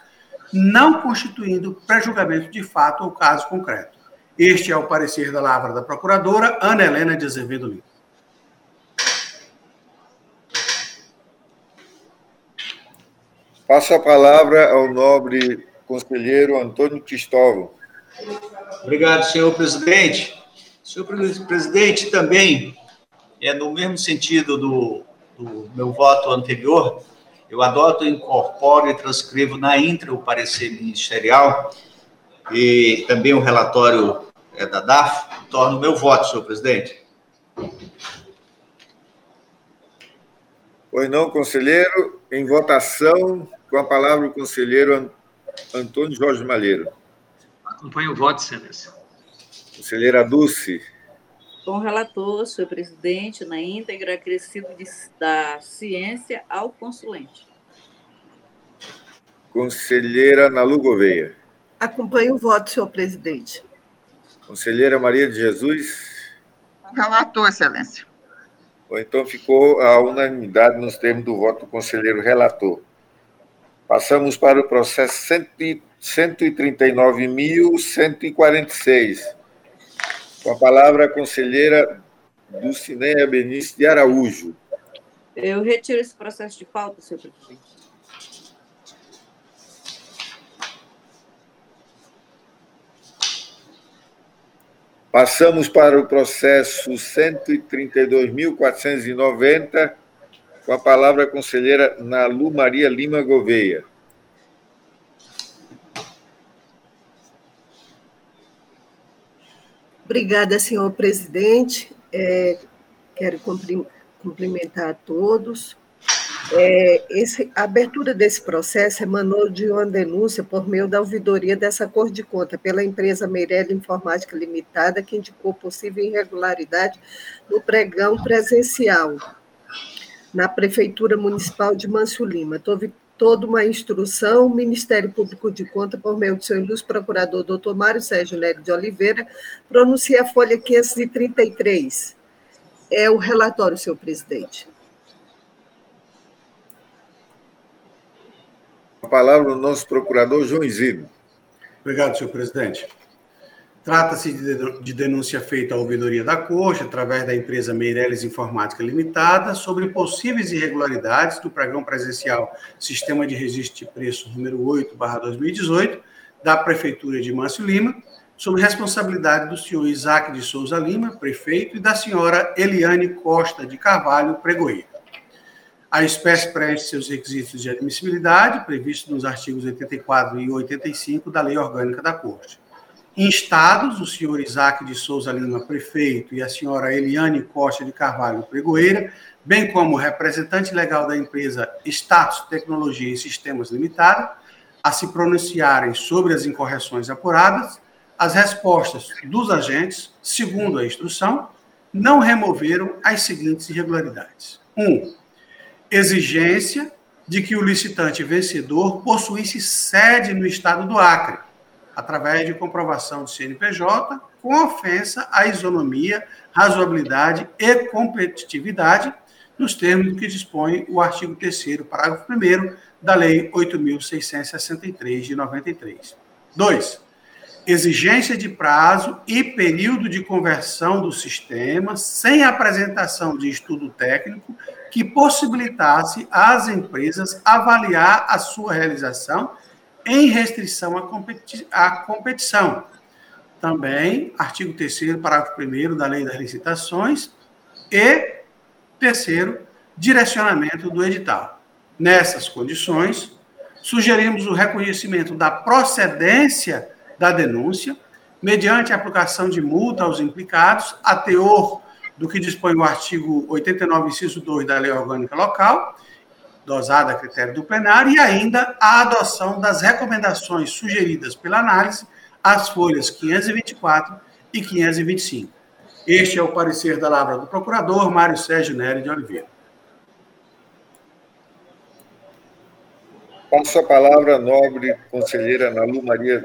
não constituindo pré-julgamento de fato ou caso concreto. Este é o parecer da lavra da procuradora Ana Helena de Azevedo Lima. Passo a palavra ao nobre conselheiro Antônio Cristóvão. Obrigado, senhor presidente. Senhor presidente, também, é no mesmo sentido do, do meu voto anterior, eu adoto, incorporo e transcrevo na intra o parecer ministerial e também o relatório é, da DAF, torno meu voto, senhor presidente. Pois não, conselheiro. Em votação, com a palavra o conselheiro Antônio Jorge Malheiro. Acompanho o voto, excelência. Conselheira Dulce. Com relator, senhor presidente, na íntegra, acrescido de, da ciência ao consulente. Conselheira Nalu Gouveia. Acompanho o voto, senhor presidente. Conselheira Maria de Jesus. Relator, excelência. Bom, então ficou a unanimidade nos termos do voto do conselheiro relator. Passamos para o processo 139.146 com a palavra a conselheira Dulcineia Benício de Araújo. Eu retiro esse processo de pauta, senhor presidente. Passamos para o processo 132.490, com a palavra a conselheira Nalu Maria Lima Gouveia. Obrigada, senhor presidente. É, quero cumprimentar a todos. É, esse, a abertura desse processo emanou de uma denúncia por meio da ouvidoria dessa cor de conta pela empresa Meirelli Informática Limitada, que indicou possível irregularidade no pregão presencial na Prefeitura Municipal de Mâncio Lima. Toda uma instrução, o Ministério Público de Conta, por meio do seu ilustre procurador, doutor Mário Sérgio Nery de Oliveira, pronuncia a folha 533. É o relatório, senhor presidente. A palavra o nosso procurador João Isidro. Obrigado, senhor presidente. Trata-se de denúncia feita à ouvidoria da Corte, através da empresa Meirelles Informática Limitada, sobre possíveis irregularidades do pregão presencial Sistema de Registro de Preço número 8, 2018, da Prefeitura de Mâncio Lima, sob responsabilidade do senhor Isaac de Souza Lima, prefeito, e da senhora Eliane Costa de Carvalho, pregoeira. A espécie preenche seus requisitos de admissibilidade, previstos nos artigos 84 e 85 da Lei Orgânica da Corte. Instados, o senhor Isaac de Souza Lima, prefeito, e a senhora Eliane Costa de Carvalho, pregoeira, bem como representante legal da empresa Status Tecnologia e Sistemas Limitada, a se pronunciarem sobre as incorreções apuradas, as respostas dos agentes, segundo a instrução, não removeram as seguintes irregularidades. 1. Um, exigência de que o licitante vencedor possuísse sede no estado do Acre, através de comprovação do CNPJ, com ofensa à isonomia, razoabilidade e competitividade, nos termos que dispõe o artigo 3 parágrafo 1 da Lei 8.663, de 93. 2. Exigência de prazo e período de conversão do sistema sem apresentação de estudo técnico que possibilitasse às empresas avaliar a sua realização em restrição à, competi à competição. Também, artigo 3 parágrafo 1 da Lei das Licitações e, terceiro, direcionamento do edital. Nessas condições, sugerimos o reconhecimento da procedência da denúncia, mediante a aplicação de multa aos implicados, a teor do que dispõe o artigo 89, inciso 2 da Lei Orgânica Local, dosada a critério do plenário, e ainda a adoção das recomendações sugeridas pela análise, as folhas 524 e 525. Este é o parecer da Lavra do Procurador Mário Sérgio Nery de Oliveira. Passo a palavra à nobre conselheira Nalu Maria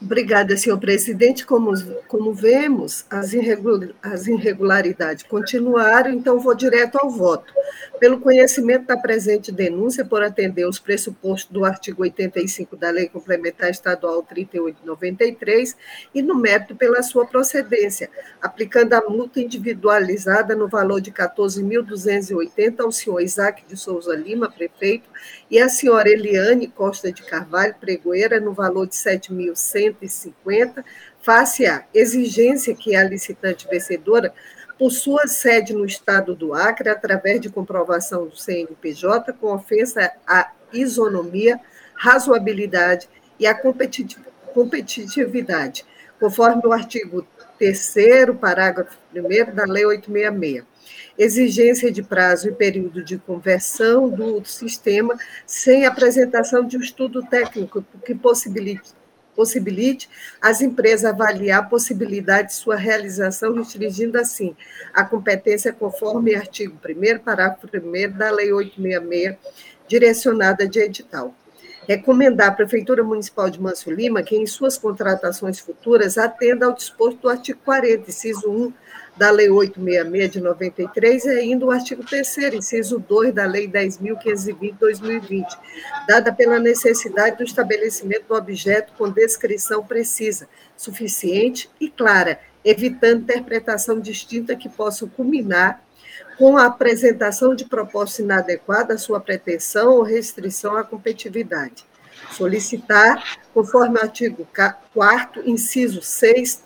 Obrigada, senhor presidente. Como, como vemos, as, as irregularidades continuaram, então vou direto ao voto. Pelo conhecimento da presente denúncia, por atender os pressupostos do artigo 85 da Lei Complementar Estadual 3893 e no mérito pela sua procedência, aplicando a multa individualizada no valor de 14.280 ao senhor Isaac de Souza Lima, prefeito, e à senhora Eliane Costa de Carvalho, pregoeira, no valor de 7.150, face à exigência que a licitante vencedora possua sede no estado do Acre, através de comprovação do CNPJ, com ofensa à isonomia, razoabilidade e à competitividade, conforme o artigo 3 parágrafo 1 da Lei 866 exigência de prazo e período de conversão do sistema sem apresentação de um estudo técnico que possibilite, possibilite as empresas avaliar a possibilidade de sua realização, restringindo assim a competência conforme artigo 1 parágrafo 1 da Lei 866, direcionada de edital. Recomendar à Prefeitura Municipal de Manso Lima que, em suas contratações futuras, atenda ao disposto do artigo 40, inciso 1 da Lei 866 de 93 e ainda o artigo 3 inciso 2 da Lei 10.520-2020, dada pela necessidade do estabelecimento do objeto com descrição precisa, suficiente e clara, evitando interpretação distinta que possa culminar com a apresentação de proposta inadequada à sua pretensão ou restrição à competitividade. Solicitar, conforme o artigo 4 inciso 6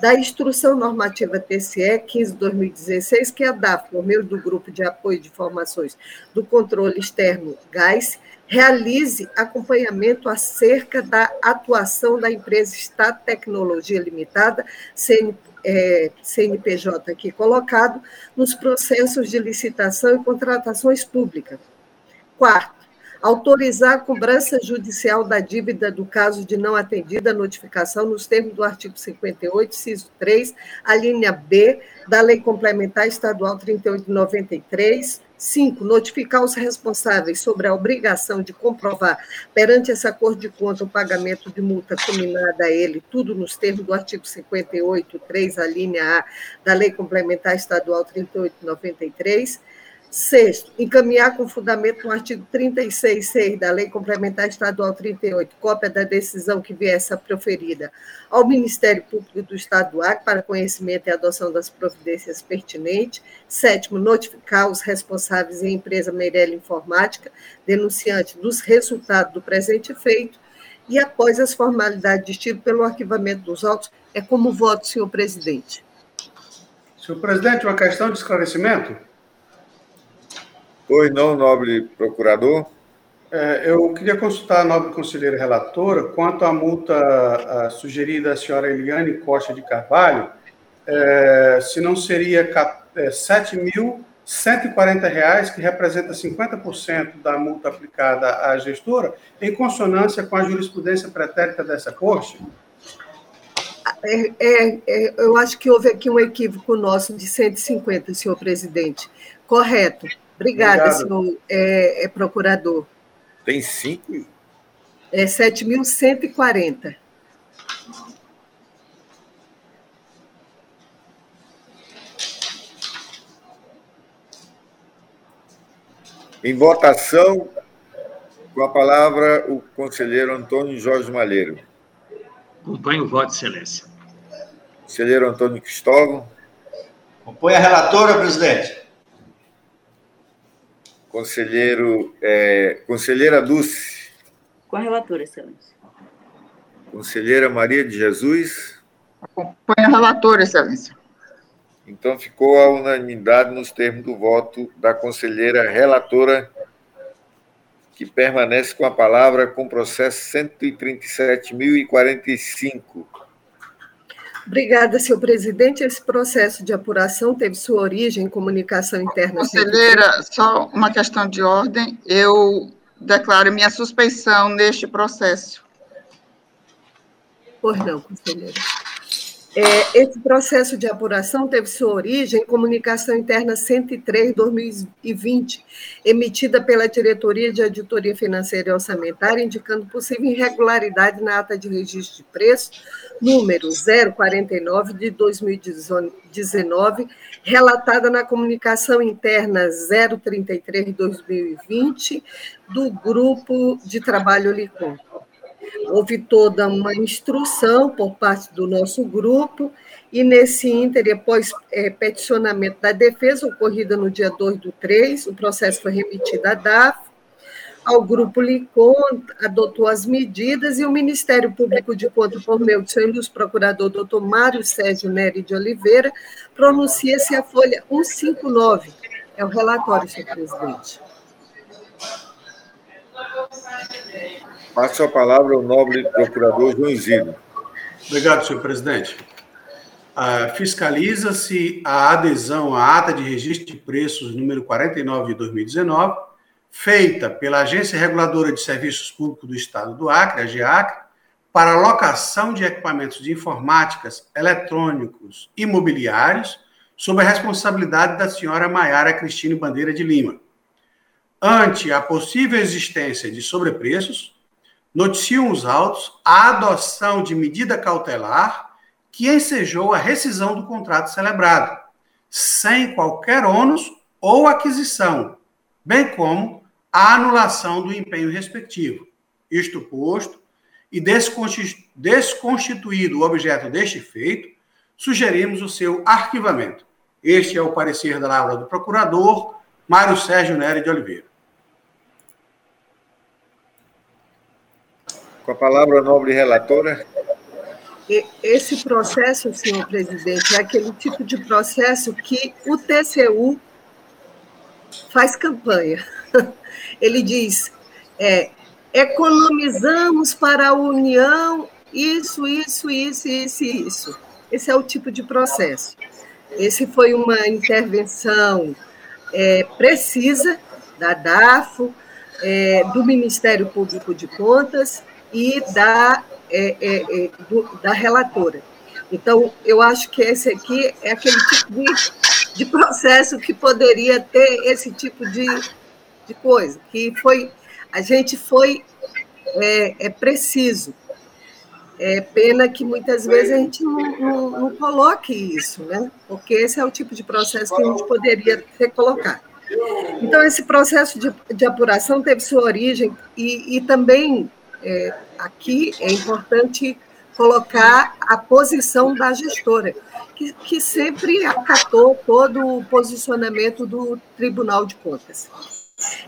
da Instrução Normativa TCE 15-2016, que é a DAF, por meio do Grupo de Apoio de Informações do Controle Externo GAIS, realize acompanhamento acerca da atuação da empresa Estado Tecnologia Limitada, CN, é, CNPJ aqui colocado, nos processos de licitação e contratações públicas. Quarto, autorizar a cobrança judicial da dívida do caso de não atendida notificação nos termos do artigo 58, inciso 3, a linha B da Lei Complementar Estadual 3893. 5. Notificar os responsáveis sobre a obrigação de comprovar perante essa cor de conta o pagamento de multa combinada a ele, tudo nos termos do artigo 58, 3, a linha A da Lei Complementar Estadual 3893. Sexto, encaminhar com fundamento no artigo 36.6 da Lei Complementar Estadual 38, cópia da decisão que viesse a proferida ao Ministério Público do Estado do Acre para conhecimento e adoção das providências pertinentes. Sétimo, notificar os responsáveis em empresa Meirelli Informática, denunciante dos resultados do presente feito. e após as formalidades de estilo pelo arquivamento dos autos. É como voto, senhor presidente. Senhor presidente, uma questão de esclarecimento? Pois não, nobre procurador. É, eu queria consultar a nobre conselheira relatora quanto à multa sugerida à senhora Eliane Costa de Carvalho, é, se não seria é, R$ 7.140, que representa 50% da multa aplicada à gestora, em consonância com a jurisprudência pretérita dessa Corte? É, é, é, eu acho que houve aqui um equívoco nosso de 150, senhor presidente. Correto. Obrigada, Obrigado. senhor é, é procurador. Tem cinco? É 7.140. Em votação, com a palavra o conselheiro Antônio Jorge Malheiro. Acompanhe o voto, excelência. Conselheiro Antônio Cristóvão. Acompanhe a relatora, presidente. Conselheiro, é, conselheira Dulce. Com a relatora, excelência. Conselheira Maria de Jesus. Acompanhe a relatora, excelência. Então, ficou a unanimidade nos termos do voto da conselheira relatora, que permanece com a palavra com o processo 137.045. Obrigada, senhor presidente. Esse processo de apuração teve sua origem em comunicação interna. Conselheira, só uma questão de ordem. Eu declaro minha suspeição neste processo. Pois não, conselheira. É, esse processo de apuração teve sua origem em comunicação interna 103-2020, emitida pela Diretoria de Auditoria Financeira e Orçamentária, indicando possível irregularidade na ata de registro de preço, número 049 de 2019, relatada na comunicação interna 033-2020 do Grupo de Trabalho Licom. Houve toda uma instrução por parte do nosso grupo, e nesse ínter, após é, peticionamento da defesa, ocorrida no dia 2 do 3, o processo foi remetido à DAF, ao grupo LICOM, adotou as medidas, e o Ministério Público de Conta, por meio do seu ilustre procurador, doutor Mário Sérgio Nery de Oliveira, pronuncia-se a folha 159. É o relatório, senhor presidente. Passo a palavra ao nobre procurador João Isidro. Obrigado, senhor presidente. Ah, Fiscaliza-se a adesão à ata de registro de preços número 49 de 2019, feita pela Agência Reguladora de Serviços Públicos do Estado do Acre, a GEACRE, para locação de equipamentos de informáticas, eletrônicos e mobiliários, sob a responsabilidade da senhora Maiara Cristine Bandeira de Lima. Ante a possível existência de sobrepreços, noticiam os autos a adoção de medida cautelar que ensejou a rescisão do contrato celebrado, sem qualquer ônus ou aquisição, bem como a anulação do empenho respectivo. Isto posto, e desconstituído o objeto deste feito, sugerimos o seu arquivamento. Este é o parecer da Lavra do Procurador, Mário Sérgio Nery de Oliveira. Com a palavra, nobre relatora. Esse processo, senhor presidente, é aquele tipo de processo que o TCU faz campanha. Ele diz: é, economizamos para a União isso, isso, isso, isso, isso. Esse é o tipo de processo. Esse foi uma intervenção é, precisa da DAFO, é, do Ministério Público de Contas, e da, é, é, é, do, da relatora. Então, eu acho que esse aqui é aquele tipo de, de processo que poderia ter esse tipo de, de coisa, que foi, a gente foi é, é preciso. É pena que muitas vezes a gente não, não, não, coloque isso, né? Porque esse é o tipo de processo que a gente poderia ter colocado. Então, esse processo de, de apuração teve sua origem e, e também é, aqui é importante colocar a posição da gestora, que, que sempre acatou todo o posicionamento do Tribunal de Contas.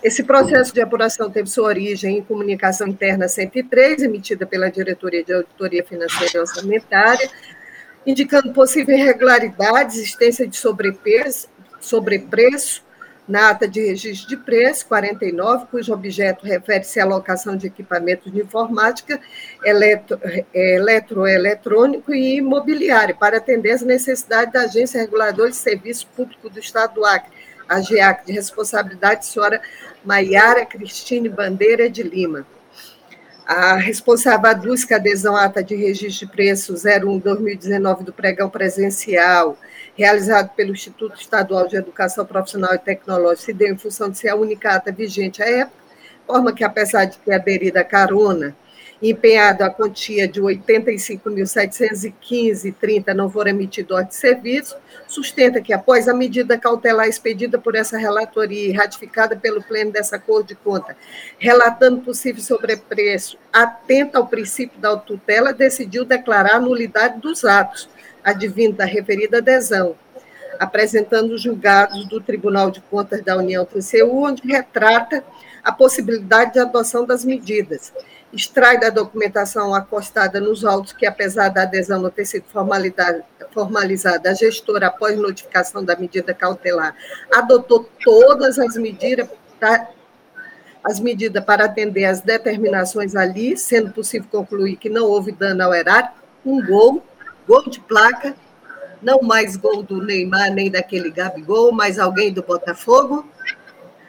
Esse processo de apuração teve sua origem em comunicação interna 103, emitida pela Diretoria de Auditoria Financeira e Orçamentária, indicando possível irregularidade, existência de sobrepreço na ata de registro de preço 49, cujo objeto refere-se à alocação de equipamentos de informática, eletro, eletroeletrônico e imobiliário, para atender às necessidades da Agência Reguladora de Serviço Público do Estado do Acre, a GEAC, de responsabilidade da senhora Maiara Cristine Bandeira de Lima. A responsável aduz que a adesão à ata de registro de preço 01-2019 do pregão presencial, realizado pelo Instituto Estadual de Educação Profissional e Tecnológica, se deu em função de ser a única ata vigente à época, forma que, apesar de ter aderido à carona empenhado a quantia de R$ 85.715,30 não for emitido ordem de serviço, sustenta que, após a medida cautelar expedida por essa relatoria e ratificada pelo Pleno dessa Cor de Conta, relatando possível sobrepreço, atenta ao princípio da tutela, decidiu declarar a nulidade dos atos, advindo da referida adesão, apresentando os julgados do Tribunal de Contas da União TCU, onde retrata a possibilidade de adoção das medidas. Extrai da documentação acostada nos autos que, apesar da adesão não ter sido formalizada, a gestora, após notificação da medida cautelar, adotou todas as medidas para, as medidas para atender às determinações ali, sendo possível concluir que não houve dano ao erário, um gol, gol de placa, não mais gol do Neymar nem daquele Gabigol, mas alguém do Botafogo,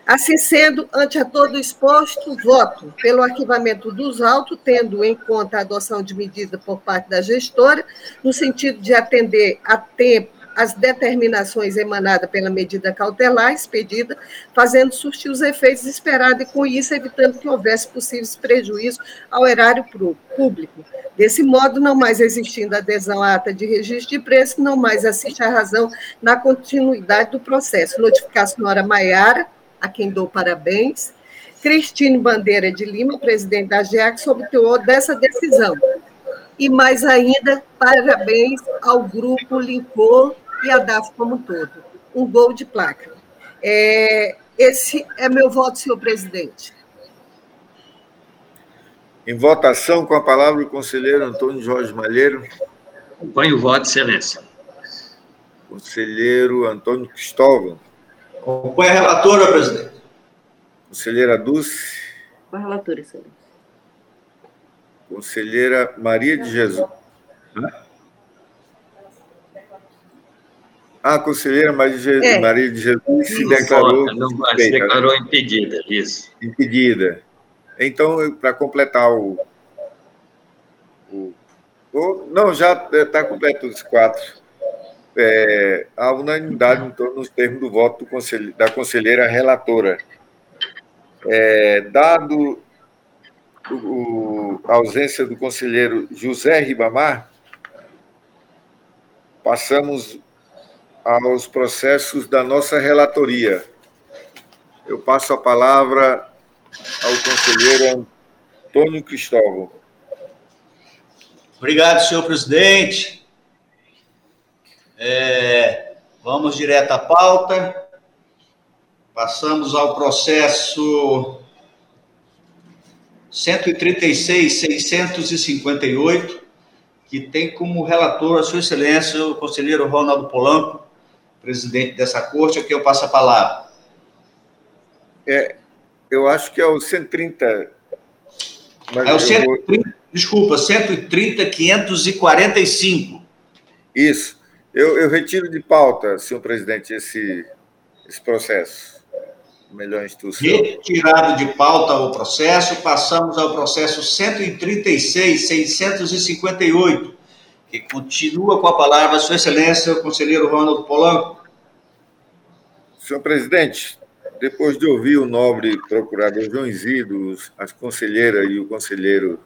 Assim sendo, ante a todo exposto, voto pelo arquivamento dos autos, tendo em conta a adoção de medida por parte da gestora, no sentido de atender a tempo as determinações emanadas pela medida cautelar expedida, fazendo surtir os efeitos esperados e, com isso, evitando que houvesse possíveis prejuízos ao erário público. Desse modo, não mais existindo adesão à ata de registro de preço, não mais assiste a razão na continuidade do processo. Notificar a senhora Maiara, a quem dou parabéns, Cristine Bandeira de Lima, presidente da GEAC, sobre o teor dessa decisão. E mais ainda, parabéns ao grupo Limpor e a DAF como um todo. Um gol de placa. É, esse é meu voto, senhor presidente. Em votação, com a palavra o conselheiro Antônio Jorge Malheiro. Acompanhe o voto, excelência. Conselheiro Antônio Cristóvão. Acompanhe a relatora, presidente. Conselheira Dulce. Com a relatora, excelência. Conselheira Maria de Jesus. Ah, a conselheira Maria de Jesus, é. Maria de Jesus se declarou. Não, se né? declarou impedida, isso. Impedida. Então, para completar o, o, o, Não, já está completo os quatro é, a unanimidade em torno dos termos do voto do da conselheira relatora. É, dado o, a ausência do conselheiro José Ribamar, passamos aos processos da nossa relatoria. Eu passo a palavra ao conselheiro Antônio Cristóvão. Obrigado, senhor presidente. É, vamos direto à pauta. Passamos ao processo 136.658, que tem como relator a Sua Excelência o conselheiro Ronaldo Polanco, presidente dessa corte, a quem eu passo a palavra. É, eu acho que é o 130. é o 130, vou... desculpa, 130, 545. Isso. Eu, eu retiro de pauta, senhor presidente, esse, esse processo. Melhor instrução. Retirado de pauta o processo, passamos ao processo 136.658, que continua com a palavra Sua Excelência, o conselheiro Ronaldo Polanco. Senhor presidente, depois de ouvir o nobre procurador João Isidro, as conselheiras e o conselheiro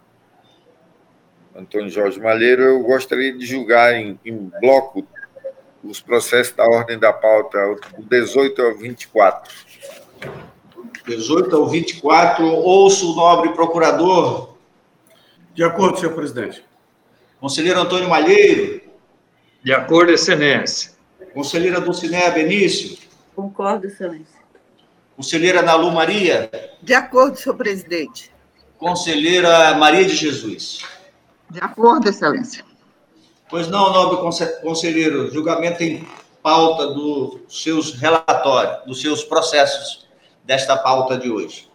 Antônio Jorge Malheiro, eu gostaria de julgar em, em bloco os processos da ordem da pauta, do 18 ao 24. 18 ao 24, ouço o nobre procurador. De acordo, senhor presidente. Conselheiro Antônio Malheiro. De acordo, excelência. Conselheira Dulcinea Benício. Concordo, excelência. Conselheira Nalu Maria. De acordo, senhor presidente. Conselheira Maria de Jesus. De acordo, excelência. Pois não, nobre conselheiro, julgamento em pauta dos seus relatórios, dos seus processos desta pauta de hoje.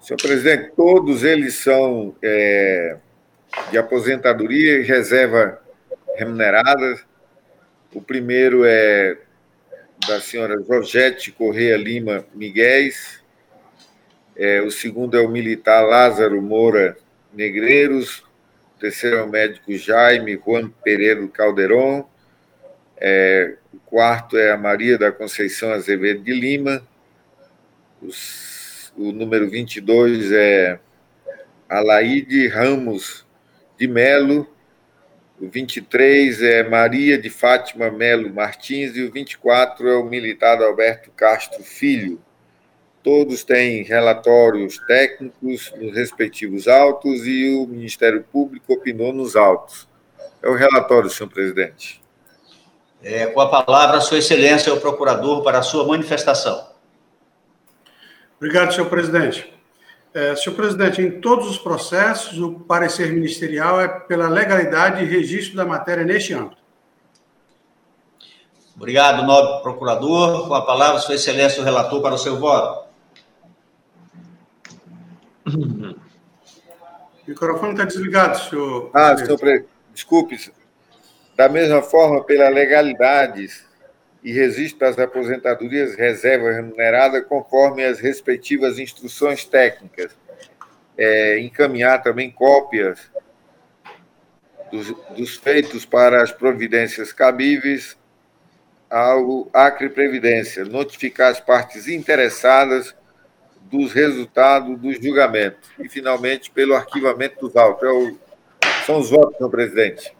Senhor presidente, todos eles são é, de aposentadoria e reserva remunerada. O primeiro é da senhora Rogete Correia Lima Miguéis. É, o segundo é o militar Lázaro Moura Negreiros. O terceiro é o médico Jaime Juan Pereira Calderon. É, o quarto é a Maria da Conceição Azevedo de Lima. Os, o número 22 é Alaide Ramos de Melo. O 23 é Maria de Fátima Melo Martins e o 24 é o militar Alberto Castro Filho. Todos têm relatórios técnicos nos respectivos autos e o Ministério Público opinou nos autos. É o relatório, senhor presidente. É, com a palavra, Sua Excelência, o procurador, para a sua manifestação. Obrigado, senhor presidente. É, senhor presidente, em todos os processos, o parecer ministerial é pela legalidade e registro da matéria neste âmbito. Obrigado, nobre procurador. Com a palavra, Sua Excelência, o relator, para o seu voto. O microfone está desligado, senhor. Ah, senhor presidente. Desculpe. Da mesma forma, pela legalidade e registro das aposentadorias reserva remunerada conforme as respectivas instruções técnicas. É, encaminhar também cópias dos, dos, feitos para as providências cabíveis ao Acre Previdência, notificar as partes interessadas dos resultados do julgamento e, finalmente, pelo arquivamento dos autos. É o, são os votos, senhor presidente.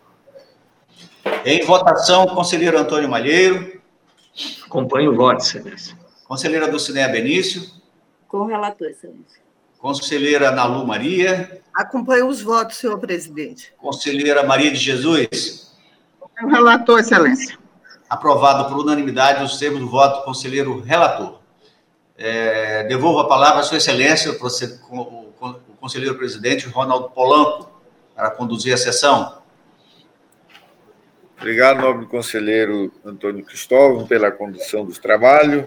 Em votação, conselheiro Antônio Malheiro. Acompanho o voto, excelência. Conselheira Dulcinea Benício. Com o relator, excelência. Conselheira Nalu Maria. Acompanho os votos, senhor presidente. Conselheira Maria de Jesus. O relator, excelência. Aprovado por unanimidade os termos do voto, conselheiro relator. É, devolvo a palavra à sua excelência, o conselheiro presidente Ronaldo Polanco, para conduzir a sessão. Obrigado, nobre conselheiro Antônio Cristóvão, pela condução dos trabalhos.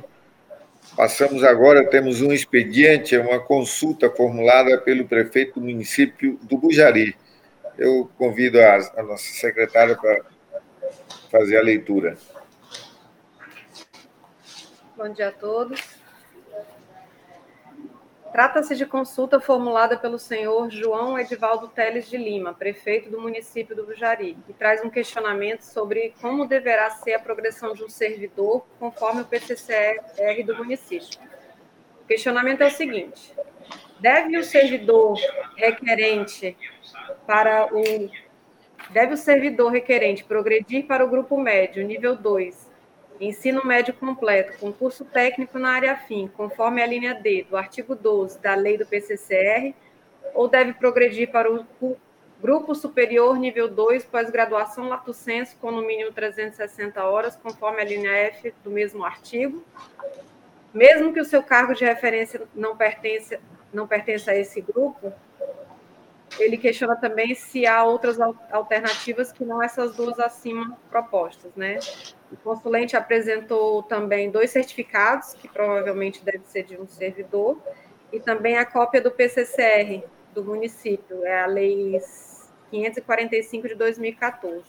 Passamos agora, temos um expediente, uma consulta formulada pelo prefeito do município do Bujari. Eu convido a, a nossa secretária para fazer a leitura. Bom dia a todos. Trata-se de consulta formulada pelo senhor João Edivaldo Teles de Lima, prefeito do município do Bujari, que traz um questionamento sobre como deverá ser a progressão de um servidor conforme o PCCR do município. O questionamento é o seguinte: deve o servidor requerente para o deve o servidor requerente progredir para o grupo médio nível 2 Ensino médio completo, concurso técnico na área fim, conforme a linha D do artigo 12 da lei do PCCR, ou deve progredir para o grupo superior nível 2, pós-graduação lato sensu, com no mínimo 360 horas, conforme a linha F do mesmo artigo, mesmo que o seu cargo de referência não pertença, não pertença a esse grupo, ele questiona também se há outras alternativas que não essas duas acima propostas, né? O consulente apresentou também dois certificados, que provavelmente deve ser de um servidor, e também a cópia do PCCR do município, é a Lei 545 de 2014.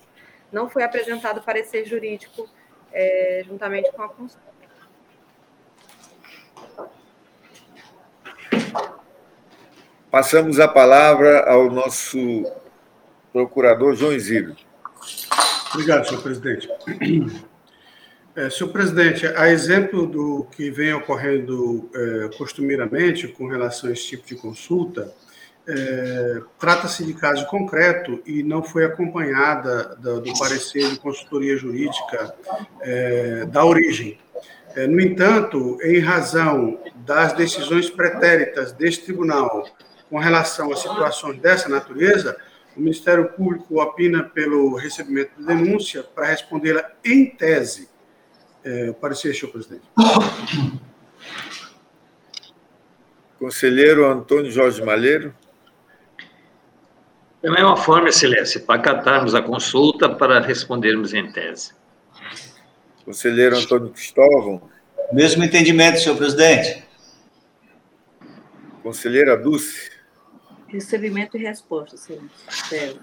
Não foi apresentado parecer jurídico é, juntamente com a consulta. Passamos a palavra ao nosso procurador João Isidro. Obrigado, senhor presidente. É, senhor presidente, a exemplo do que vem ocorrendo é, costumeiramente com relação a esse tipo de consulta, é, trata-se de caso concreto e não foi acompanhada do, do parecer de consultoria jurídica é, da origem. É, no entanto, em razão das decisões pretéritas deste tribunal com relação a situações dessa natureza, o Ministério Público opina pelo recebimento de denúncia para respondê-la em tese. É, parecer, senhor presidente. Conselheiro Antônio Jorge Malheiro. Da mesma forma, Excelência, para acatarmos a consulta para respondermos em tese. Conselheiro Antônio Cristóvão. Mesmo entendimento, senhor presidente. Conselheira Dulce. Recebimento e resposta, Excelência.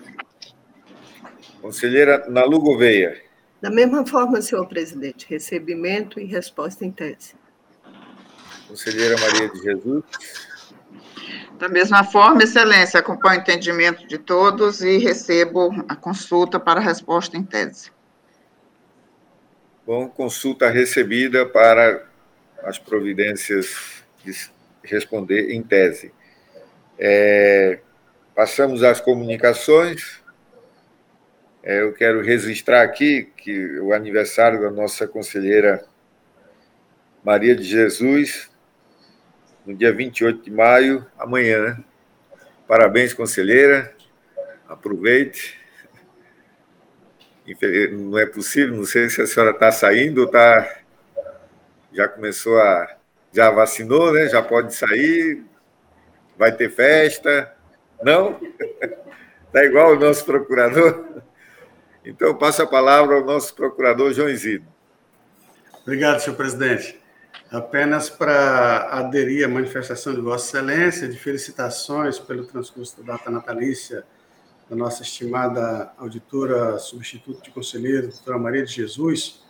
Conselheira Nalu Gouveia. Da mesma forma, senhor presidente, recebimento e resposta em tese. Conselheira Maria de Jesus. Da mesma forma, excelência, acompanho o entendimento de todos e recebo a consulta para resposta em tese. Bom, consulta recebida para as providências de responder em tese. É, passamos às comunicações. É, eu quero registrar aqui que o aniversário da nossa conselheira Maria de Jesus, no dia 28 de maio, amanhã, né? Parabéns, conselheira. Aproveite. Não é possível, não sei se a senhora está saindo ou está. Já começou a. Já vacinou, né? Já pode sair. Vai ter festa. Não? Está igual o nosso procurador. Então, passo a palavra ao nosso procurador João Isidro. Obrigado, senhor presidente. Apenas para aderir à manifestação de Vossa Excelência, de felicitações pelo transcurso da data natalícia da nossa estimada auditora substituta de conselheiro, doutora Maria de Jesus,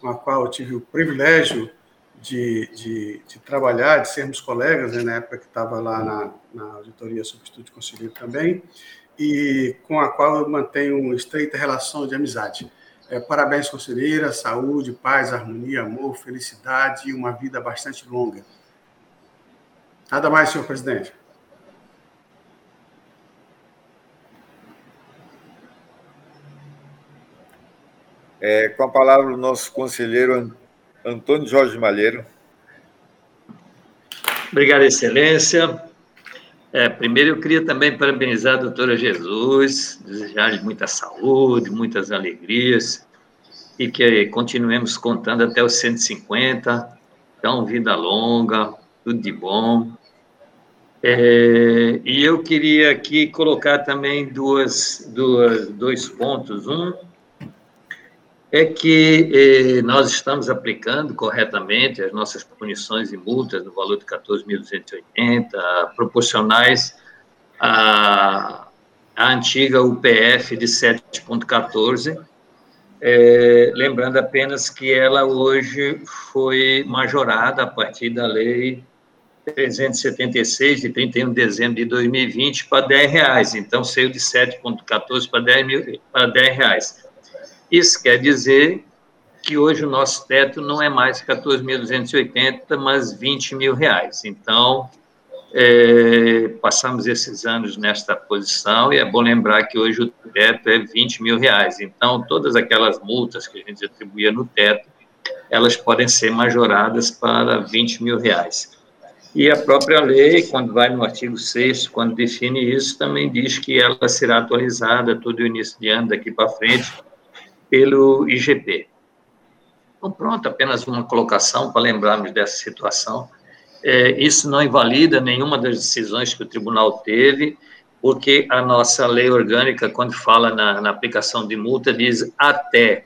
com a qual eu tive o privilégio de, de, de trabalhar, de sermos colegas, né, na época que estava lá na, na auditoria de conselheiro também, e com a qual eu mantenho uma estreita relação de amizade. É, parabéns, conselheira, saúde, paz, harmonia, amor, felicidade e uma vida bastante longa. Nada mais, senhor presidente. É, com a palavra o nosso conselheiro Antônio Jorge Malheiro. Obrigado, Excelência. É, primeiro, eu queria também parabenizar a doutora Jesus, desejar-lhe muita saúde, muitas alegrias, e que continuemos contando até os 150. Então, vida longa, tudo de bom. É, e eu queria aqui colocar também duas, duas, dois pontos. Um é que eh, nós estamos aplicando corretamente as nossas punições e multas no valor de 14.280, proporcionais à, à antiga UPF de 7,14, eh, lembrando apenas que ela hoje foi majorada a partir da lei 376, de 31 de dezembro de 2020, para 10 reais. Então, saiu de 7,14 para 10, mil, para 10 reais. Isso quer dizer que hoje o nosso teto não é mais 14.280, mas 20 mil reais. Então, é, passamos esses anos nesta posição e é bom lembrar que hoje o teto é 20 mil reais. Então, todas aquelas multas que a gente atribuía no teto, elas podem ser majoradas para 20 mil reais. E a própria lei, quando vai no artigo 6 quando define isso, também diz que ela será atualizada todo o início de ano daqui para frente, pelo IGP. Então, pronto, apenas uma colocação para lembrarmos dessa situação. É, isso não invalida nenhuma das decisões que o tribunal teve, porque a nossa lei orgânica, quando fala na, na aplicação de multa, diz até.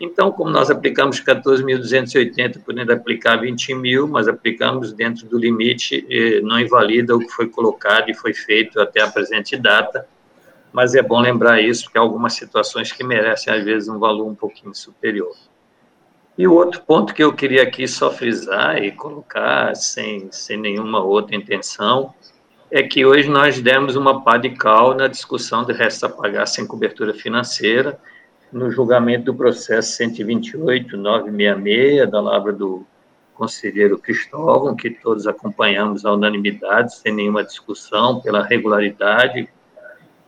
Então, como nós aplicamos 14.280, podendo aplicar 20 mil, mas aplicamos dentro do limite, eh, não invalida o que foi colocado e foi feito até a presente data, mas é bom lembrar isso, porque há algumas situações que merecem, às vezes, um valor um pouquinho superior. E o outro ponto que eu queria aqui só frisar e colocar, sem, sem nenhuma outra intenção, é que hoje nós demos uma pá de cal na discussão de resta a pagar sem cobertura financeira, no julgamento do processo 128.966, da palavra do conselheiro Cristóvão, que todos acompanhamos à unanimidade, sem nenhuma discussão, pela regularidade,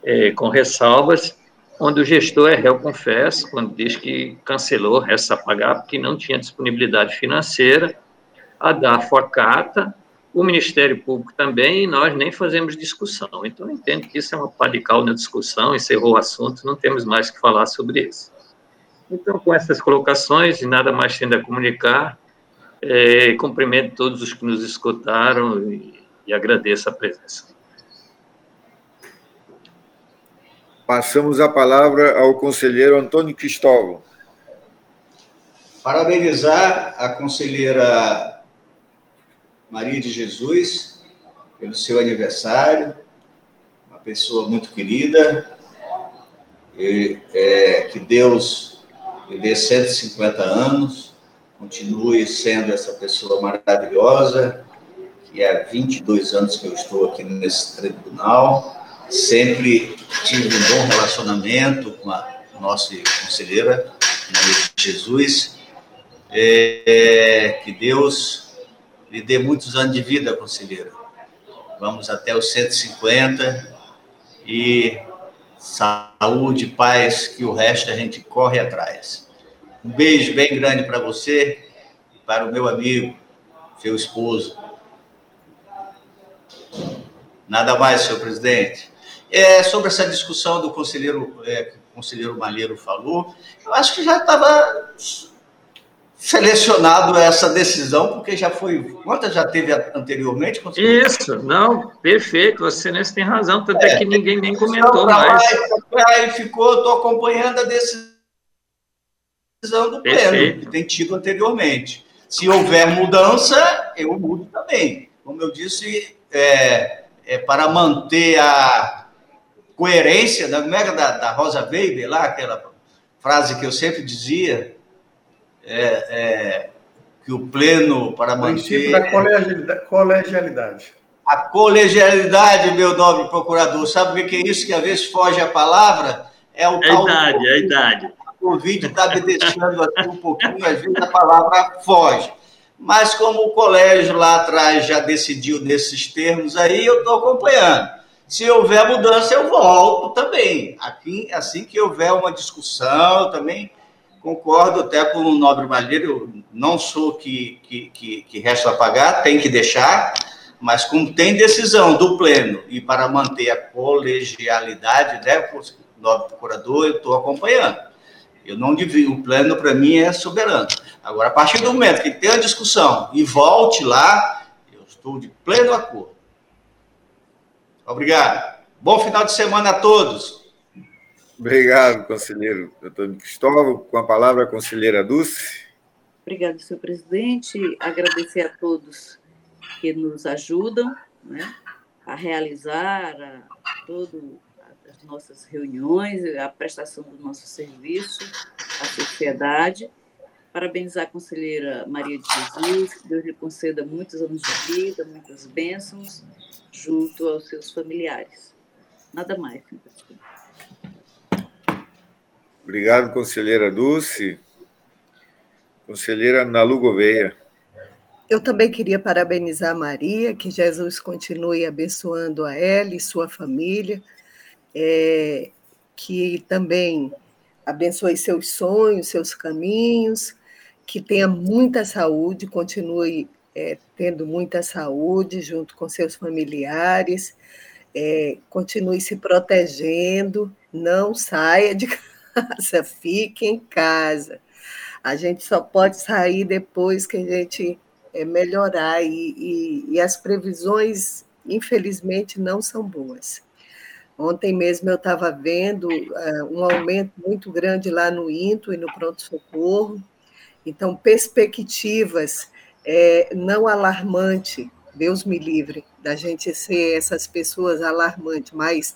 é, com ressalvas, onde o gestor é réu confesso, quando diz que cancelou resta a pagar porque não tinha disponibilidade financeira, a dar forcata, o Ministério Público também, e nós nem fazemos discussão. Então, eu entendo que isso é uma padical na discussão, encerrou o assunto, não temos mais que falar sobre isso. Então, com essas colocações, e nada mais tendo a comunicar, é, cumprimento todos os que nos escutaram e, e agradeço a presença. Passamos a palavra ao conselheiro Antônio Cristóvão. Parabenizar a conselheira Maria de Jesus pelo seu aniversário, uma pessoa muito querida, e, é, que Deus lhe dê 150 anos, continue sendo essa pessoa maravilhosa, que há 22 anos que eu estou aqui nesse tribunal, sempre tive um bom relacionamento com a nossa conselheira, Maria Jesus, é, que Deus lhe dê muitos anos de vida, conselheira. Vamos até os 150 e saúde, paz, que o resto a gente corre atrás. Um beijo bem grande para você e para o meu amigo, seu esposo. Nada mais, senhor presidente. É, sobre essa discussão do conselheiro, é, que o conselheiro Malheiro falou, eu acho que já estava selecionado essa decisão, porque já foi. Quantas já teve anteriormente? Isso, não, perfeito, você nesse tem razão, tanto é, é que ninguém nem comentou mais. Aí ficou, estou acompanhando a decisão do pleno, que tem tido anteriormente. Se houver mudança, eu mudo também. Como eu disse, é, é para manter a coerência, da, é da, da Rosa Weber, lá, aquela frase que eu sempre dizia, é, é, que o pleno para manter. da colegialidade, colegialidade. A colegialidade, meu nobre procurador, sabe o que é isso que às vezes foge a palavra? É o é a idade, é a idade. O vídeo está me deixando aqui um pouquinho, às vezes a palavra foge. Mas como o colégio lá atrás já decidiu nesses termos aí, eu estou acompanhando. Se houver mudança, eu volto também. Aqui, assim que houver uma discussão, também Concordo até com o Nobre Malheiro, não sou que, que, que, que resta pagar, tem que deixar, mas como tem decisão do Pleno e para manter a colegialidade, né, Nobre Procurador, eu estou acompanhando. Eu não divido, o Pleno para mim é soberano. Agora, a partir do momento que tem a discussão e volte lá, eu estou de pleno acordo. Obrigado. Bom final de semana a todos. Obrigado, conselheiro Antônio Cristóvão. Com a palavra, a conselheira Dulce. Obrigada, senhor presidente. Agradecer a todos que nos ajudam né, a realizar a, todo as nossas reuniões, a prestação do nosso serviço à sociedade. Parabenizar a conselheira Maria de Jesus, que Deus lhe conceda muitos anos de vida, muitas bênçãos, junto aos seus familiares. Nada mais. Obrigado, conselheira Dulce. Conselheira Nalu Gouveia. Eu também queria parabenizar a Maria, que Jesus continue abençoando a ela e sua família, é, que também abençoe seus sonhos, seus caminhos, que tenha muita saúde, continue é, tendo muita saúde junto com seus familiares, é, continue se protegendo, não saia de casa fique em casa. A gente só pode sair depois que a gente é, melhorar, e, e, e as previsões, infelizmente, não são boas. Ontem mesmo eu estava vendo uh, um aumento muito grande lá no INTO e no pronto-socorro, então, perspectivas é, não alarmante, Deus me livre da gente ser essas pessoas alarmantes, mas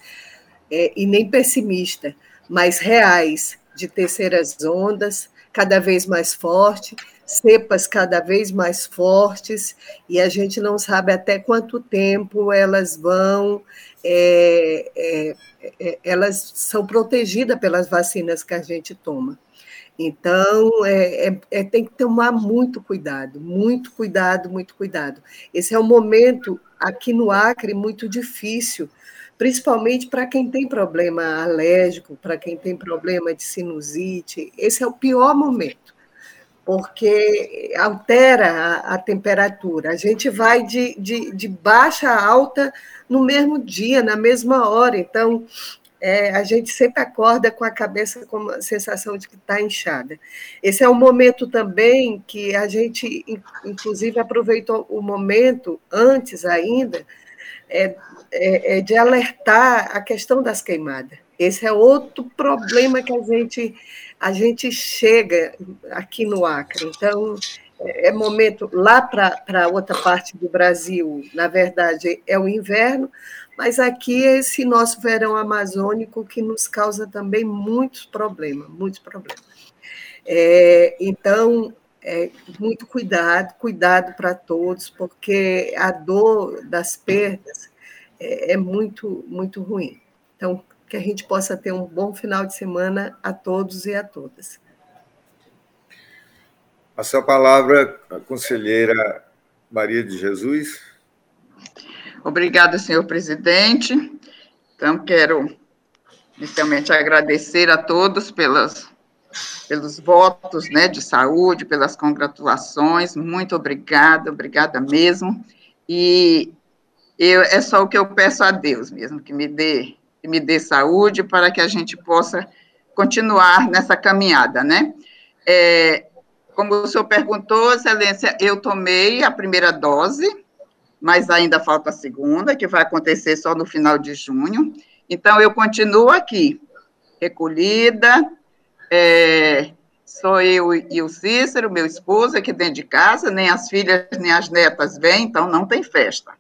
é, e nem pessimista, mais reais de terceiras ondas, cada vez mais forte, cepas cada vez mais fortes, e a gente não sabe até quanto tempo elas vão, é, é, é, elas são protegidas pelas vacinas que a gente toma. Então, é, é, é, tem que tomar muito cuidado, muito cuidado, muito cuidado. Esse é um momento aqui no Acre muito difícil, principalmente para quem tem problema alérgico, para quem tem problema de sinusite. Esse é o pior momento, porque altera a, a temperatura. A gente vai de, de, de, baixa a alta no mesmo dia, na mesma hora. Então, é, a gente sempre acorda com a cabeça com a sensação de que está inchada. Esse é um momento também que a gente, inclusive, aproveitou o momento antes ainda é, é, é de alertar a questão das queimadas. Esse é outro problema que a gente, a gente chega aqui no Acre. Então, é, é momento lá para outra parte do Brasil, na verdade, é o inverno, mas aqui é esse nosso verão amazônico que nos causa também muitos problemas, muitos problemas. É, então, é, muito cuidado, cuidado para todos, porque a dor das perdas é, é muito, muito ruim. Então, que a gente possa ter um bom final de semana a todos e a todas. A palavra a conselheira Maria de Jesus. Obrigada, senhor presidente. Então, quero inicialmente agradecer a todos pelas, pelos votos né, de saúde, pelas congratulações. Muito obrigada, obrigada mesmo. E eu, é só o que eu peço a Deus mesmo, que me dê, que me dê saúde para que a gente possa continuar nessa caminhada, né? É, como o senhor perguntou, excelência, eu tomei a primeira dose, mas ainda falta a segunda, que vai acontecer só no final de junho. Então, eu continuo aqui, recolhida, é, sou eu e o Cícero, meu esposo, aqui dentro de casa, nem as filhas nem as netas vêm, então não tem festa.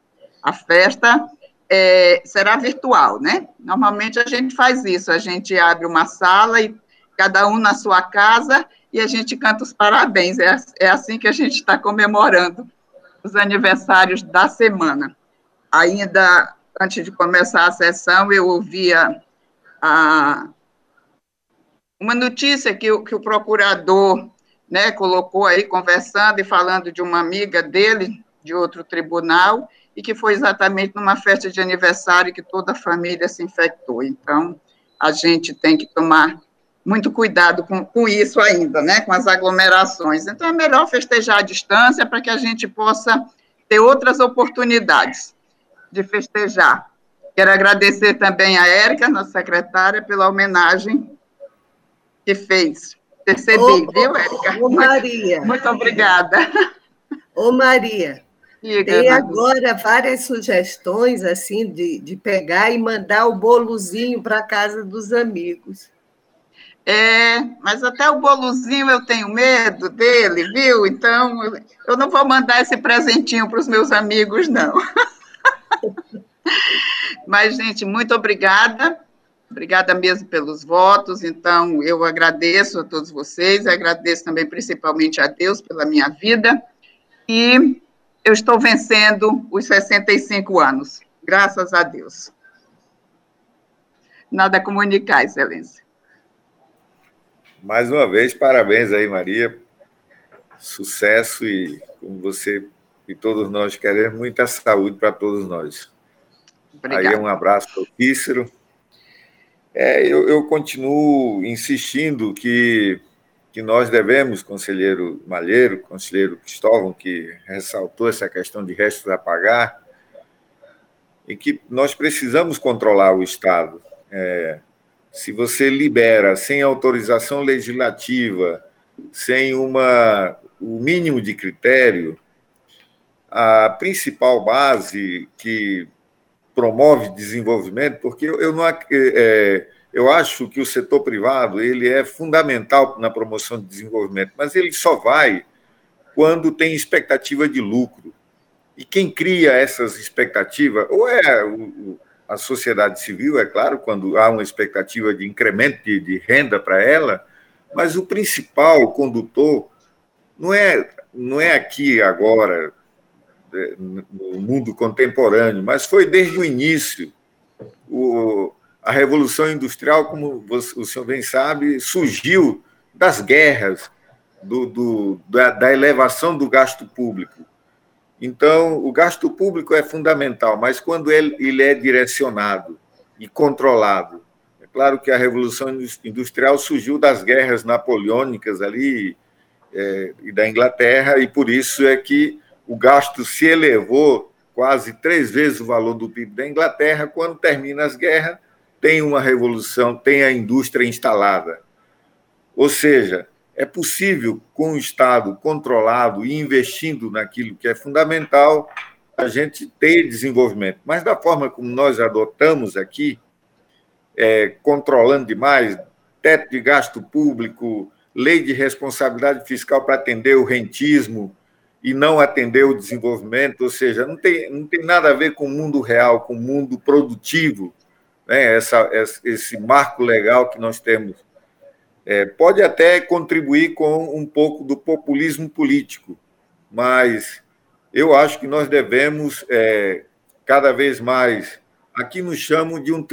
A festa é, será virtual, né? Normalmente a gente faz isso, a gente abre uma sala e cada um na sua casa e a gente canta os parabéns. É, é assim que a gente está comemorando os aniversários da semana. Ainda antes de começar a sessão, eu ouvia a, uma notícia que, o, que o procurador né, colocou aí, conversando e falando de uma amiga dele, de outro tribunal, e que foi exatamente numa festa de aniversário que toda a família se infectou. Então, a gente tem que tomar muito cuidado com, com isso ainda, né, com as aglomerações. Então, é melhor festejar à distância para que a gente possa ter outras oportunidades de festejar. Quero agradecer também a Érica, nossa secretária, pela homenagem que fez. Percebi, ô, viu, Érica? Ô, Maria. Muito, muito obrigada. Ô, Maria, tem agora várias sugestões, assim, de, de pegar e mandar o bolozinho para a casa dos amigos. É, mas até o bolozinho eu tenho medo dele, viu? Então, eu não vou mandar esse presentinho para os meus amigos, não. mas, gente, muito obrigada. Obrigada mesmo pelos votos. Então, eu agradeço a todos vocês, agradeço também principalmente a Deus pela minha vida. E eu estou vencendo os 65 anos, graças a Deus. Nada a comunicar, Excelência. Mais uma vez, parabéns aí, Maria. Sucesso e, como você e todos nós queremos, muita saúde para todos nós. Obrigado. Aí um abraço para o Cícero. É, eu, eu, continuo insistindo que, que nós devemos, conselheiro Malheiro, conselheiro Cristóvão, que ressaltou essa questão de restos a pagar, e que nós precisamos controlar o Estado. É, se você libera sem autorização legislativa, sem uma, o mínimo de critério, a principal base que promove desenvolvimento, porque eu, não é, eu acho que o setor privado ele é fundamental na promoção de desenvolvimento, mas ele só vai quando tem expectativa de lucro. E quem cria essas expectativas, ou é o, a sociedade civil, é claro, quando há uma expectativa de incremento de, de renda para ela, mas o principal condutor não é, não é aqui agora, é, no mundo contemporâneo, mas foi desde o início. O, a Revolução Industrial, como o senhor bem sabe, surgiu das guerras, do, do da, da elevação do gasto público. Então, o gasto público é fundamental, mas quando ele, ele é direcionado e controlado, é claro que a Revolução Industrial surgiu das guerras napoleônicas ali é, e da Inglaterra, e por isso é que o gasto se elevou quase três vezes o valor do PIB da Inglaterra. Quando termina as guerras, tem uma revolução, tem a indústria instalada. Ou seja, é possível, com o Estado controlado e investindo naquilo que é fundamental, a gente ter desenvolvimento. Mas da forma como nós adotamos aqui, é, controlando demais, teto de gasto público, lei de responsabilidade fiscal para atender o rentismo e não atender o desenvolvimento, ou seja, não tem, não tem nada a ver com o mundo real, com o mundo produtivo, né? Essa, esse marco legal que nós temos. É, pode até contribuir com um pouco do populismo político, mas eu acho que nós devemos é, cada vez mais. Aqui nos chamam de um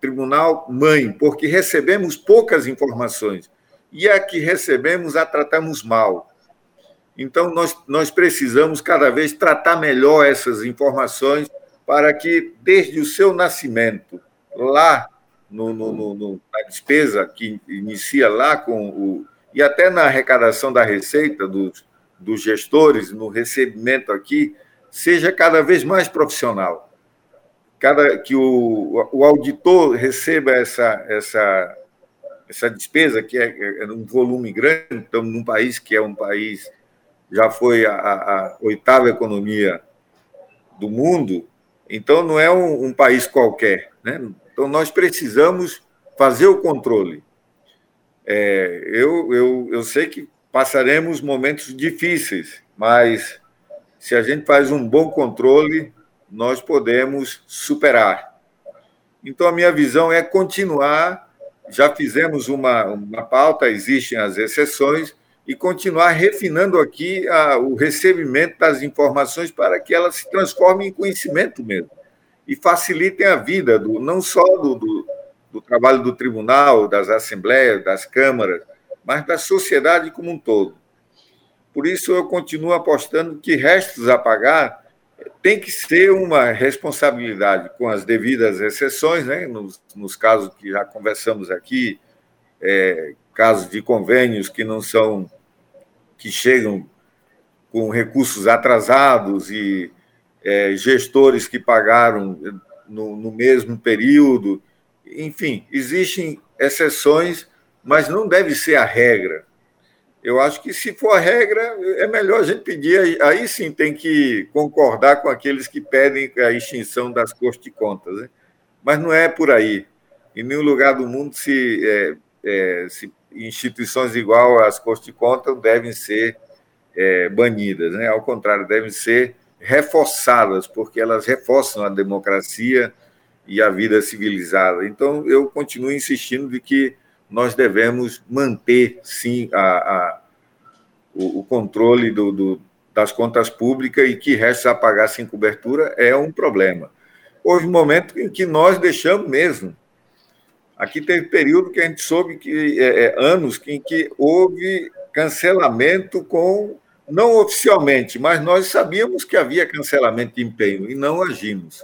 tribunal mãe, porque recebemos poucas informações e a que recebemos a tratamos mal. Então, nós, nós precisamos cada vez tratar melhor essas informações para que, desde o seu nascimento, lá no, no, no, na despesa que inicia lá com o. e até na arrecadação da receita dos, dos gestores, no recebimento aqui, seja cada vez mais profissional. Cada, que o, o auditor receba essa, essa, essa despesa, que é, é um volume grande, estamos num país que é um país, já foi a, a oitava economia do mundo, então não é um, um país qualquer. Né? Então nós precisamos fazer o controle. É, eu, eu, eu sei que passaremos momentos difíceis, mas se a gente faz um bom controle, nós podemos superar. Então, a minha visão é continuar já fizemos uma, uma pauta, existem as exceções, e continuar refinando aqui a, o recebimento das informações para que elas se transformem em conhecimento mesmo e facilitem a vida do, não só do, do, do trabalho do tribunal, das assembleias, das câmaras, mas da sociedade como um todo. Por isso, eu continuo apostando que restos a pagar tem que ser uma responsabilidade com as devidas exceções, né? nos, nos casos que já conversamos aqui, é, casos de convênios que não são, que chegam com recursos atrasados e é, gestores que pagaram no, no mesmo período. Enfim, existem exceções, mas não deve ser a regra. Eu acho que, se for a regra, é melhor a gente pedir. Aí sim tem que concordar com aqueles que pedem a extinção das cortes de contas. Né? Mas não é por aí. Em nenhum lugar do mundo se, é, é, se instituições igual às cortes de contas devem ser é, banidas. Né? Ao contrário, devem ser reforçadas, porque elas reforçam a democracia e a vida civilizada. Então, eu continuo insistindo de que nós devemos manter, sim, a, a o, o, controle do, do, das contas públicas e que resta a pagar sem cobertura é um problema. Houve um momento em que nós deixamos mesmo. Aqui teve período que a gente soube que é, é, anos em que houve cancelamento com não oficialmente, mas nós sabíamos que havia cancelamento de empenho e não agimos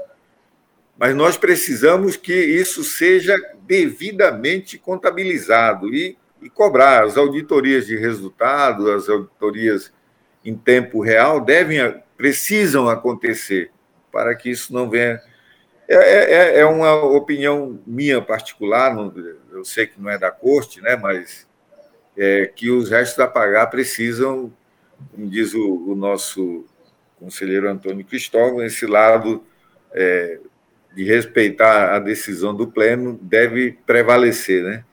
mas nós precisamos que isso seja devidamente contabilizado e, e cobrar. As auditorias de resultado, as auditorias em tempo real devem, precisam acontecer para que isso não venha. É, é, é, é uma opinião minha particular, não, eu sei que não é da corte, né, mas é, que os restos a pagar precisam, como diz o, o nosso conselheiro Antônio Cristóvão, esse lado é, de respeitar a decisão do pleno deve prevalecer, né?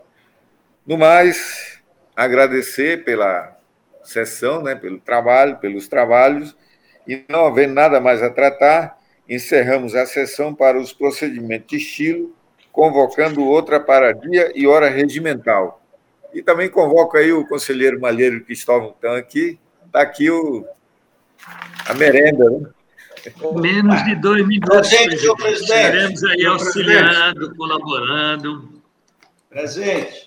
No mais, agradecer pela sessão, né, pelo trabalho, pelos trabalhos, e não havendo nada mais a tratar, encerramos a sessão para os procedimentos de estilo, convocando outra para dia e hora regimental. E também convoco aí o conselheiro Malheiro Cristóvão Tan aqui, está aqui o, a merenda, né? Menos de dois minutos. Presente, senhor presidente. Estaremos aí auxiliando, colaborando. Presente.